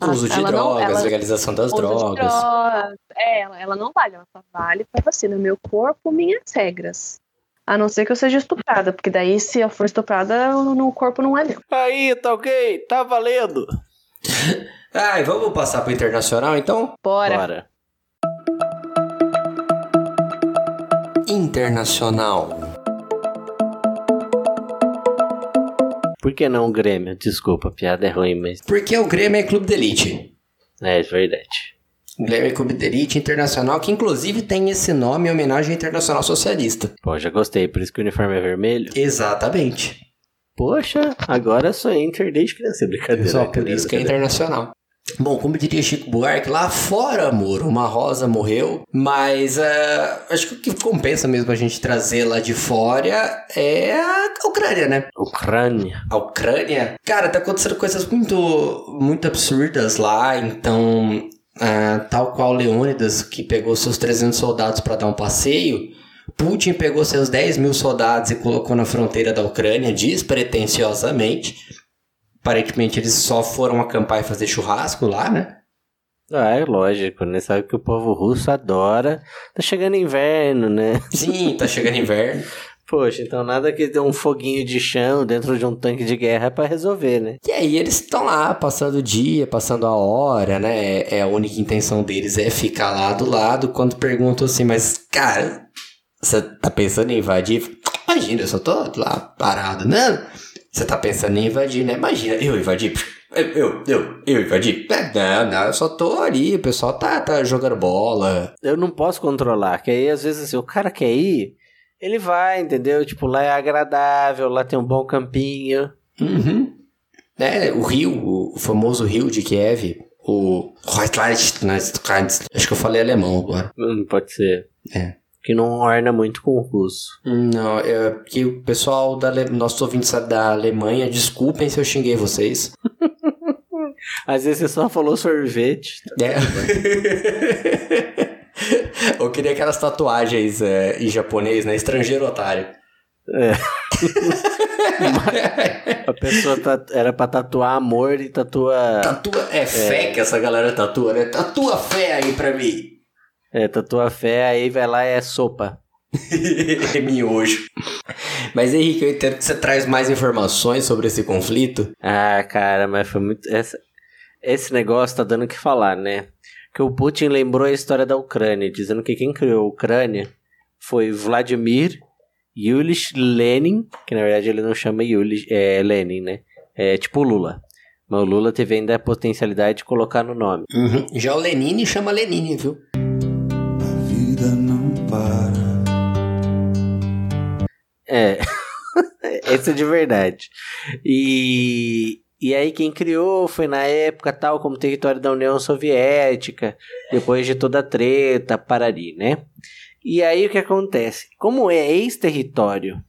Uso de Ela não- drogas, ela- legalização das Uso de drogas. drogas. É, ela, ela não vale, ela só vale pra vacina. Meu corpo, minhas regras. A não ser que eu seja estuprada, porque daí se eu for estuprada, o no corpo não é meu. Aí, tá ok? Tá valendo. Ai, vamos passar pro internacional então? Bora. Bora. Internacional. Por que não o Grêmio? Desculpa, a piada é ruim, mas. Porque o Grêmio é clube de elite. É verdade. O Grêmio é clube de elite internacional, que inclusive tem esse nome em homenagem ao Internacional Socialista. Pô, já gostei, por isso que o uniforme é vermelho. Exatamente. Poxa, agora sou Inter desde criança, brincadeira. Só por isso que é internacional. Bom, como diria Chico Buarque, lá fora, amor, uma rosa morreu, mas ah, acho que o que compensa mesmo a gente trazer lá de fora é a Ucrânia, né? Ucrânia. A Ucrânia, cara, tá acontecendo coisas muito, muito absurdas lá, então ah, tal qual Leônidas, que pegou seus 300 soldados para dar um passeio, Putin pegou seus 10 mil soldados e colocou na fronteira da Ucrânia, despretensiosamente. Aparentemente eles só foram acampar e fazer churrasco lá, né? Ah, é lógico, né? Sabe que o povo russo adora. Tá chegando inverno, né? Sim, tá chegando inverno. Poxa, então nada que ter um foguinho de chão dentro de um tanque de guerra para resolver, né? E aí eles estão lá, passando o dia, passando a hora, né? É a única intenção deles é ficar lá do lado. Quando perguntam assim, mas cara, você tá pensando em invadir? Imagina, eu só tô lá parado, né? Você tá pensando em invadir, né? Imagina, eu invadir. Eu, eu, eu, eu invadir. Não, não, eu só tô ali, o pessoal tá, tá jogando bola. Eu não posso controlar, que aí às vezes assim, o cara quer ir, ele vai, entendeu? Tipo, lá é agradável, lá tem um bom campinho. Uhum. É, o rio, o famoso rio de Kiev, o Acho que eu falei alemão agora. Hum, pode ser. É. Que não orna muito com o russo. Não, é que o pessoal da Ale... nossos ouvintes da Alemanha, desculpem se eu xinguei vocês. Às vezes você só falou sorvete. É. eu queria aquelas tatuagens é, em japonês, né? Estrangeiro otário. É. a pessoa tá, era pra tatuar amor e tatua. Tatua. É fé é. que essa galera tatua, né? Tatua fé aí pra mim. É, tatua fé, aí vai lá e é sopa. é miojo. Mas Henrique, eu entendo que você traz mais informações sobre esse conflito. Ah, cara, mas foi muito. Essa... Esse negócio tá dando o que falar, né? Que o Putin lembrou a história da Ucrânia, dizendo que quem criou a Ucrânia foi Vladimir Yulich Lenin, que na verdade ele não chama Yulich, é Lenin, né? É tipo Lula. Mas o Lula teve ainda a potencialidade de colocar no nome. Uhum. Já o Lenin chama Lenin, viu? É. Esse é de verdade. E, e aí quem criou foi na época tal como território da União Soviética, depois de toda a treta, Parari, né? E aí o que acontece? Como é ex-território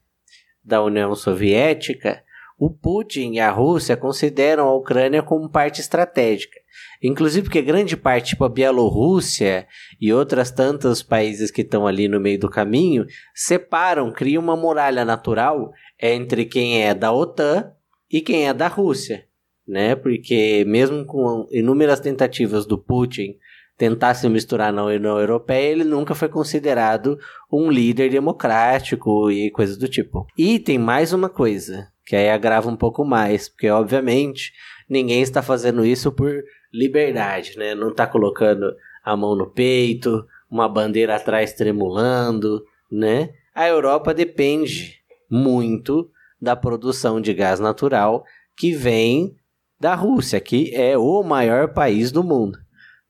da União Soviética, o Putin e a Rússia consideram a Ucrânia como parte estratégica. Inclusive porque grande parte, tipo a Bielorrússia e outras tantos países que estão ali no meio do caminho, separam, criam uma muralha natural entre quem é da OTAN e quem é da Rússia, né? Porque mesmo com inúmeras tentativas do Putin tentar se misturar na União Europeia, ele nunca foi considerado um líder democrático e coisas do tipo. E tem mais uma coisa, que aí agrava um pouco mais, porque obviamente ninguém está fazendo isso por liberdade, né? Não está colocando a mão no peito, uma bandeira atrás tremulando, né? A Europa depende muito da produção de gás natural que vem da Rússia, que é o maior país do mundo.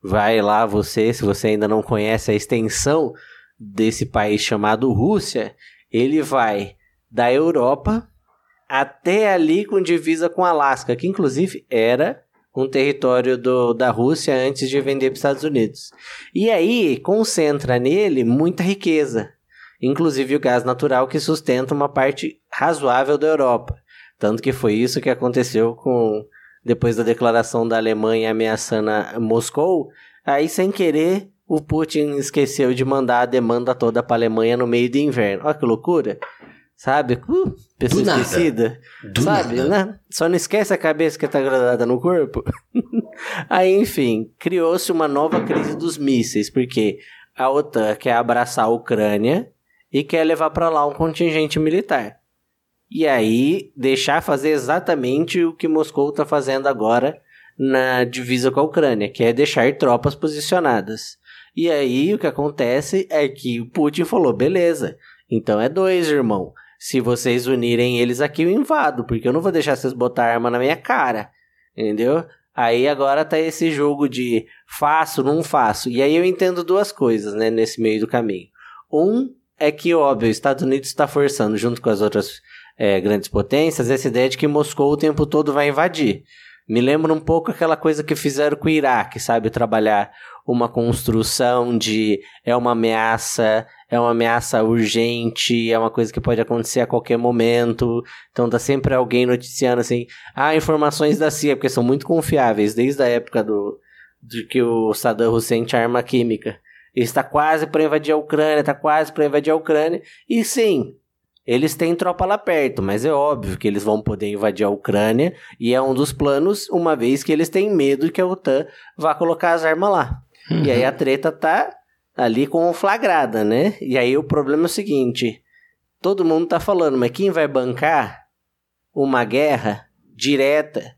Vai lá você, se você ainda não conhece a extensão desse país chamado Rússia, ele vai da Europa até ali com divisa com Alasca, que inclusive era um território do, da Rússia antes de vender para os Estados Unidos. E aí concentra nele muita riqueza, inclusive o gás natural que sustenta uma parte razoável da Europa. Tanto que foi isso que aconteceu com depois da declaração da Alemanha ameaçando Moscou, aí sem querer o Putin esqueceu de mandar a demanda toda para a Alemanha no meio do inverno. Olha que loucura! Sabe? Uh, pessoa Do esquecida. Do sabe, nada. né? Só não esquece a cabeça que tá grudada no corpo. Aí, enfim, criou-se uma nova crise dos mísseis, porque a OTAN quer abraçar a Ucrânia e quer levar para lá um contingente militar. E aí, deixar fazer exatamente o que Moscou está fazendo agora na divisa com a Ucrânia, que é deixar tropas posicionadas. E aí, o que acontece é que o Putin falou: beleza, então é dois, irmão. Se vocês unirem eles aqui, eu invado, porque eu não vou deixar vocês botar arma na minha cara. Entendeu? Aí agora tá esse jogo de faço, não faço. E aí eu entendo duas coisas, né, nesse meio do caminho. Um é que, óbvio, os Estados Unidos está forçando, junto com as outras é, grandes potências, essa ideia de que Moscou o tempo todo vai invadir. Me lembra um pouco aquela coisa que fizeram com o Iraque, sabe? Trabalhar uma construção de é uma ameaça, é uma ameaça urgente, é uma coisa que pode acontecer a qualquer momento. Então tá sempre alguém noticiando assim, ah, informações da CIA, porque são muito confiáveis desde a época do, de que o Saddam Hussein tinha arma química. Ele está quase para invadir a Ucrânia, está quase para invadir a Ucrânia. E sim, eles têm tropa lá perto, mas é óbvio que eles vão poder invadir a Ucrânia e é um dos planos, uma vez que eles têm medo que a OTAN vá colocar as armas lá. Uhum. E aí a treta tá ali conflagrada, né? E aí o problema é o seguinte: todo mundo tá falando, mas quem vai bancar uma guerra direta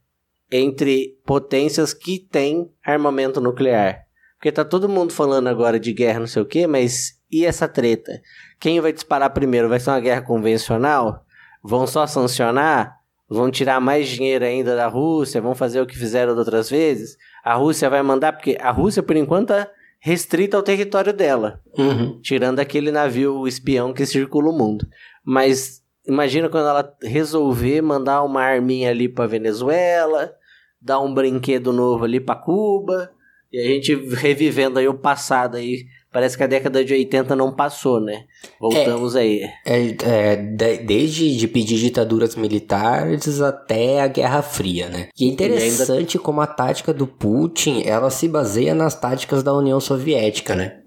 entre potências que têm armamento nuclear? Porque tá todo mundo falando agora de guerra, não sei o quê, mas e essa treta? Quem vai disparar primeiro? Vai ser uma guerra convencional? Vão só sancionar? Vão tirar mais dinheiro ainda da Rússia? Vão fazer o que fizeram outras vezes? A Rússia vai mandar, porque a Rússia, por enquanto, tá restrita ao território dela, uhum. tirando aquele navio espião que circula o mundo. Mas imagina quando ela resolver mandar uma arminha ali para Venezuela, dar um brinquedo novo ali para Cuba, e a gente revivendo aí o passado aí parece que a década de 80 não passou, né? Voltamos é, aí. É, é, desde de pedir ditaduras militares até a Guerra Fria, né? E é interessante e ainda... como a tática do Putin, ela se baseia nas táticas da União Soviética, né?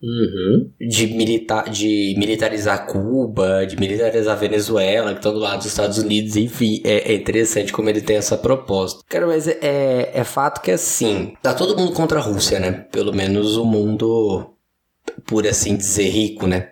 Uhum. De, de militarizar Cuba, de militarizar Venezuela, que estão do lado dos Estados Unidos, enfim, é, é, interessante como ele tem essa proposta. Cara, mas é, é, é fato que assim, tá todo mundo contra a Rússia, né? Pelo menos o mundo por assim dizer, rico, né?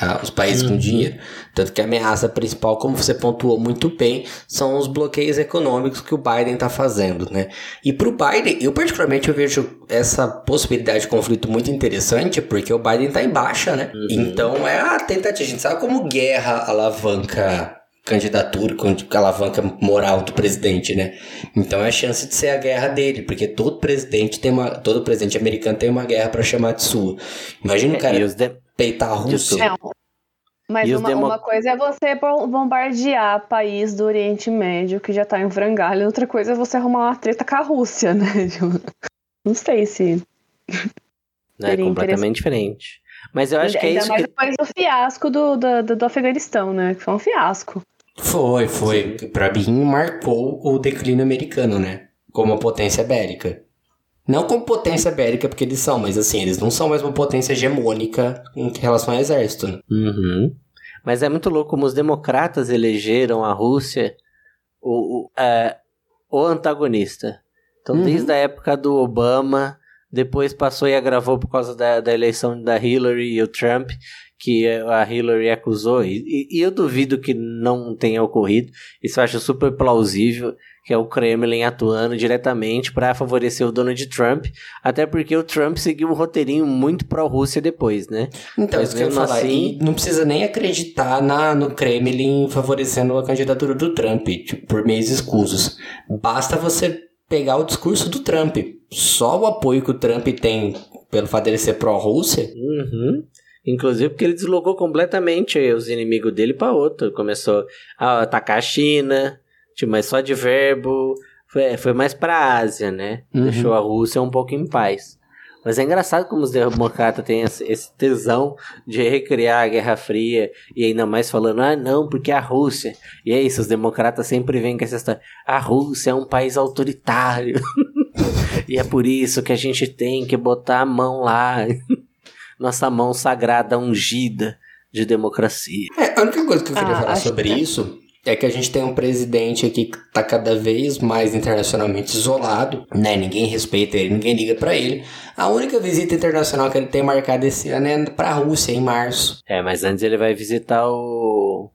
Ah, os países uhum. com dinheiro. Tanto que a ameaça principal, como você pontuou muito bem, são os bloqueios econômicos que o Biden está fazendo, né? E para o Biden, eu particularmente eu vejo essa possibilidade de conflito muito interessante, porque o Biden está em baixa, né? Uhum. Então é a tentativa. A gente sabe como guerra alavanca candidatura, com alavanca moral do presidente, né? Então é a chance de ser a guerra dele, porque todo presidente tem uma, todo presidente americano tem uma guerra para chamar de sua. Imagina o cara de... peitar a Rússia. É, mas uma, demo... uma, coisa é você bombardear país do Oriente Médio que já tá em frangalho, outra coisa é você arrumar uma treta com a Rússia, né? Tipo, não sei se. É completamente diferente. Mas eu acho que é isso. mais que... depois do fiasco do, do, do Afeganistão, né? Que foi um fiasco. Foi, foi. Pra mim, marcou o declínio americano, né? Como potência bélica. Não como potência bélica, porque eles são, mas assim, eles não são mais uma potência hegemônica em relação ao exército. Né? Uhum. Mas é muito louco como os democratas elegeram a Rússia o, o, é, o antagonista. Então, uhum. desde a época do Obama, depois passou e agravou por causa da, da eleição da Hillary e o Trump, que a Hillary acusou, e, e, eu duvido que não tenha ocorrido, isso eu acho super plausível, que é o Kremlin atuando diretamente para favorecer o Donald Trump, até porque o Trump seguiu um roteirinho muito pró-Rússia depois, né? Então, Mas isso que eu falar, assim... não precisa nem acreditar na, no Kremlin favorecendo a candidatura do Trump, tipo, por meios escusos. Basta você pegar o discurso do Trump. Só o apoio que o Trump tem pelo fato dele ser pró-Rússia. Uhum. Inclusive porque ele deslocou completamente os inimigos dele para outro. Começou a atacar a China, tipo, mas só de verbo. Foi, foi mais para Ásia, né? Uhum. Deixou a Rússia um pouco em paz. Mas é engraçado como os democratas têm esse tesão de recriar a Guerra Fria e ainda mais falando, ah, não, porque a Rússia. E é isso, os democratas sempre vêm com essa história. A Rússia é um país autoritário. e é por isso que a gente tem que botar a mão lá. nossa mão sagrada, ungida de democracia. É, a única coisa que eu queria ah, falar sobre que... isso é que a gente tem um presidente aqui que tá cada vez mais internacionalmente isolado, né? Ninguém respeita ele, ninguém liga para ele. A única visita internacional que ele tem marcada esse ano é pra Rússia, em março. É, mas antes ele vai visitar o,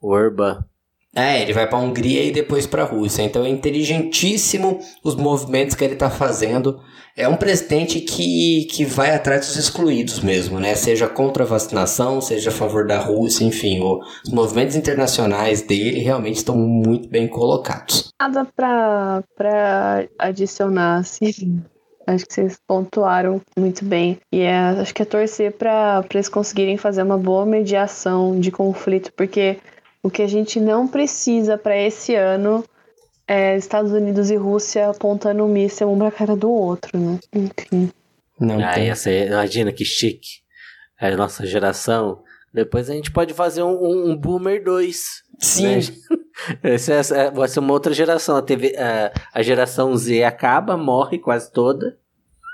o Urban. É, ele vai pra Hungria e depois pra Rússia. Então é inteligentíssimo os movimentos que ele tá fazendo é um presidente que, que vai atrás dos excluídos mesmo, né? Seja contra a vacinação, seja a favor da Rússia, enfim, os movimentos internacionais dele realmente estão muito bem colocados. Nada para adicionar, assim. Acho que vocês pontuaram muito bem. E é, acho que é torcer para eles conseguirem fazer uma boa mediação de conflito, porque o que a gente não precisa para esse ano é, Estados Unidos e Rússia apontando um míssil um pra cara do outro, né? Enfim. Não ah, tem. Essa, imagina que chique. É a nossa geração. Depois a gente pode fazer um, um, um Boomer 2. Sim. Né? Essa, essa, vai ser uma outra geração. A, TV, a, a geração Z acaba, morre quase toda.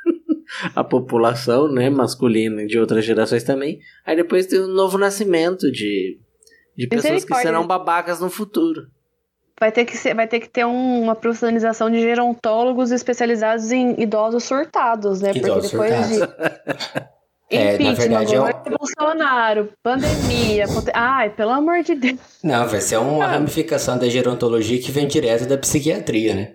a população, né, masculina de outras gerações também. Aí depois tem um novo nascimento de, de pessoas que serão babacas no futuro. Vai ter que, ser, vai ter que ter um- uma profissionalização de gerontólogos especializados em idosos surtados, né? Idosos Porque depois surtados. de É, na verdade, é um- Bolsonaro, pandemia, ai, pelo amor de Deus. Não, vai ser uma ramificação da gerontologia que vem direto da psiquiatria, né?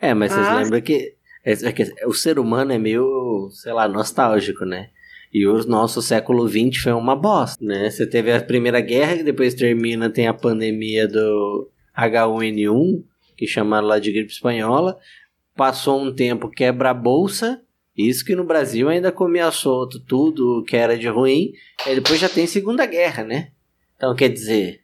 É, mas vocês Ah. lembram que, é, é que o ser humano é meio, sei lá, nostálgico, né? E o nosso século XX foi uma bosta, né? Você teve a Primeira Guerra, que depois termina, tem a pandemia do H1N1, que chamaram lá de gripe espanhola. Passou um tempo, quebra a bolsa. Isso que no Brasil ainda comia solto tudo que era de ruim. Aí depois já tem Segunda Guerra, né? Então quer dizer,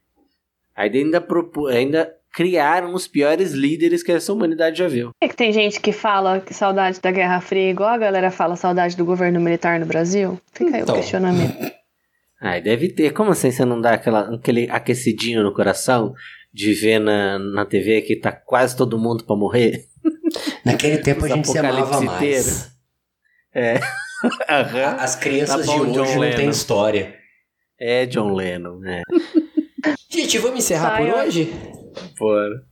ainda, ainda criaram os piores líderes que essa humanidade já viu. Por que, tem gente que fala que saudade da Guerra Fria, igual a galera fala saudade do governo militar no Brasil? Fica aí Então. o questionamento. Ai, deve ter. Como assim você não dá aquela, aquele aquecidinho no coração de ver na, na TV que tá quase todo mundo pra morrer? Naquele tempo a gente se amava mais. inteiro. É. Aham. As crianças Tá bom, de John hoje não têm história. É John Lennon, né? Gente, vamos encerrar Sai, por ó. hoje? Bora.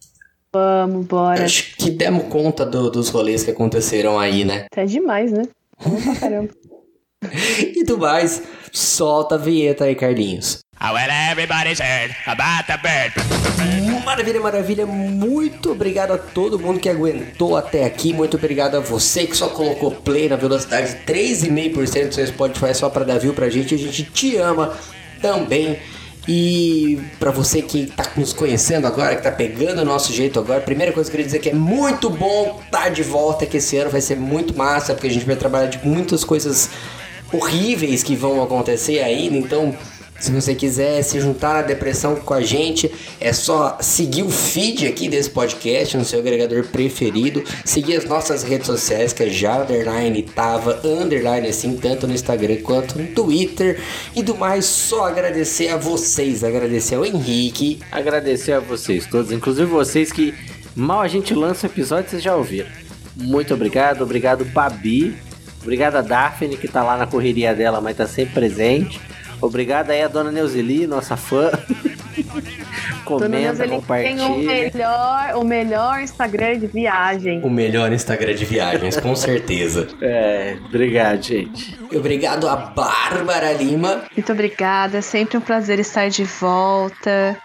Vamos, bora. Acho que demos conta do- dos rolês que aconteceram aí, né? Até demais, né? Caramba. E do mais, solta a vinheta aí, Carlinhos. Maravilha, maravilha. Muito obrigado a todo mundo que aguentou até aqui. Muito obrigado a você que só colocou play na velocidade 3,5% do seu Spotify só pra dar view pra gente. A gente te ama também. E pra você que tá nos conhecendo agora, que tá pegando o nosso jeito agora, a primeira coisa que eu queria dizer é que é muito bom estar de volta, que esse ano vai ser muito massa, porque a gente vai trabalhar de muitas coisas horríveis que vão acontecer ainda. Então, se você quiser se juntar na depressão com a gente, é só seguir o feed aqui desse podcast no seu agregador preferido, seguir as nossas redes sociais, que é já underline tava underline assim, tanto no Instagram quanto no Twitter. E do mais, só agradecer a vocês, agradecer ao Henrique, Agradecer a vocês todos, inclusive vocês que mal a gente lança o episódio, vocês já ouviram. Muito obrigado, obrigado Babi, obrigado a Daphne que tá lá na correria dela, mas tá sempre presente. Obrigado aí a dona Neuzeli, nossa fã. Comenta, ele tem o compartilha. melhor, o melhor Instagram de viagem. o melhor Instagram de viagens, com certeza. É, obrigado, gente. E obrigado a Bárbara Lima. Muito obrigada, é sempre um prazer estar de volta.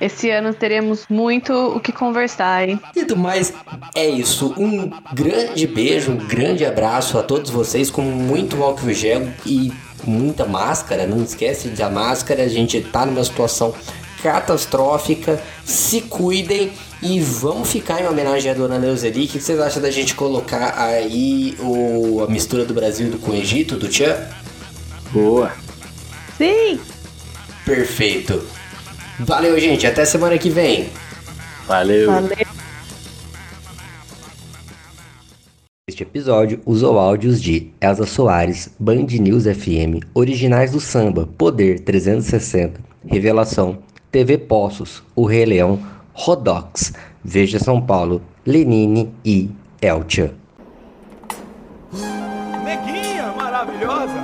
Esse ano teremos muito o que conversar, hein? E do mais, é isso. Um grande beijo, um grande abraço a todos vocês com muito álcool gel e muita máscara. Não esquece da máscara, a gente tá numa situação catastrófica. Se cuidem e vamos ficar em homenagem à dona Neuzeli. O que vocês acham da gente colocar aí o, a mistura do Brasil com o Egito, do Tchan? Boa. Sim! Perfeito. Valeu, gente. Até semana que vem. Valeu. Valeu. Este episódio usou áudios de Elza Soares, Band News FM, Originais do Samba, Poder 360, Revelação, TV Poços, O Rei Leão, Rodox, Veja São Paulo, Lenine e Elcha. Neguinha maravilhosa,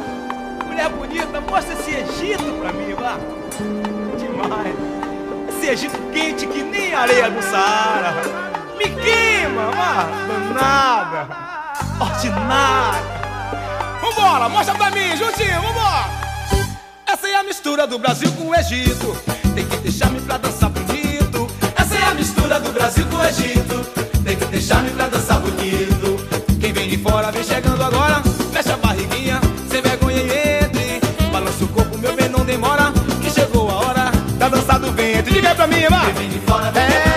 mulher bonita, mostra esse Egito pra mim, vá. Demais. Esse Egito quente que nem areia do Saara. Me queima, vá, danada, ordinária. Vambora, mostra pra mim, juntinho, vambora. Essa é a mistura do Brasil com o Egito. Tem que deixar-me pra dançar bonito. Essa é a mistura do Brasil com o Egito. Tem que deixar-me pra dançar bonito. Quem vem de fora vem chegando agora. Fecha a barriguinha, sem vergonha e entre. Balança o corpo, meu bem, não demora. Que chegou a hora da dança do ventre. Diga aí pra mim, vai. Quem vem de fora vem chegando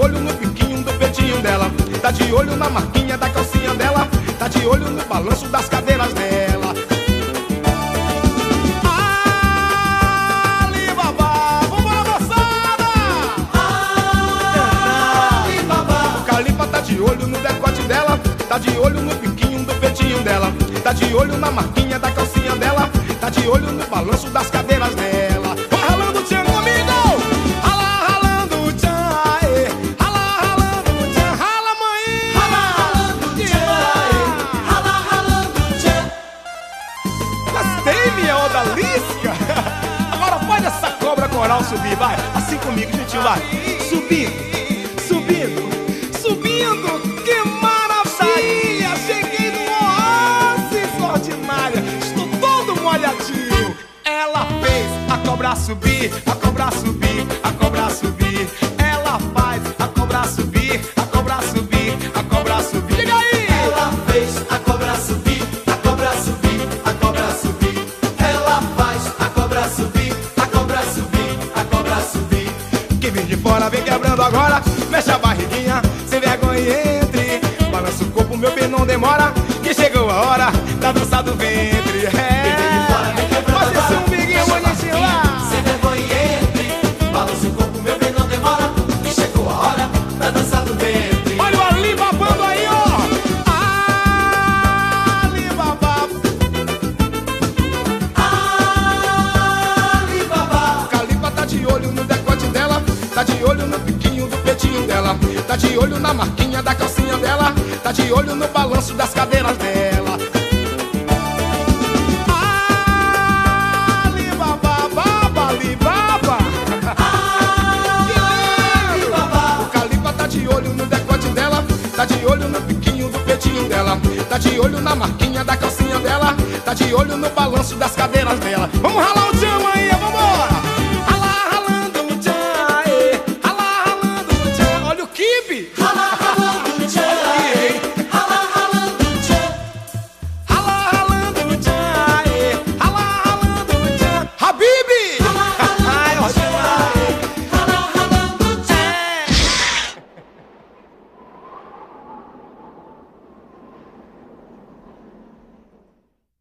olho no biquinho do peitinho dela, tá de olho na marquinha da calcinha dela, tá de olho no balanço das cadeiras dela. Alibaba, vambora moçada! Alibaba, o Calipa tá de olho no decote dela, tá de olho no biquinho do peitinho dela, tá de olho na marquinha da calcinha dela, tá de olho no balanço das cadeiras dela. subir, vai. Assim comigo, gente, vai. Subindo, subindo, subindo. Que maravilha! Cheguei no oásis ordinária. Estou todo molhadinho. Ela fez a cobra subir. A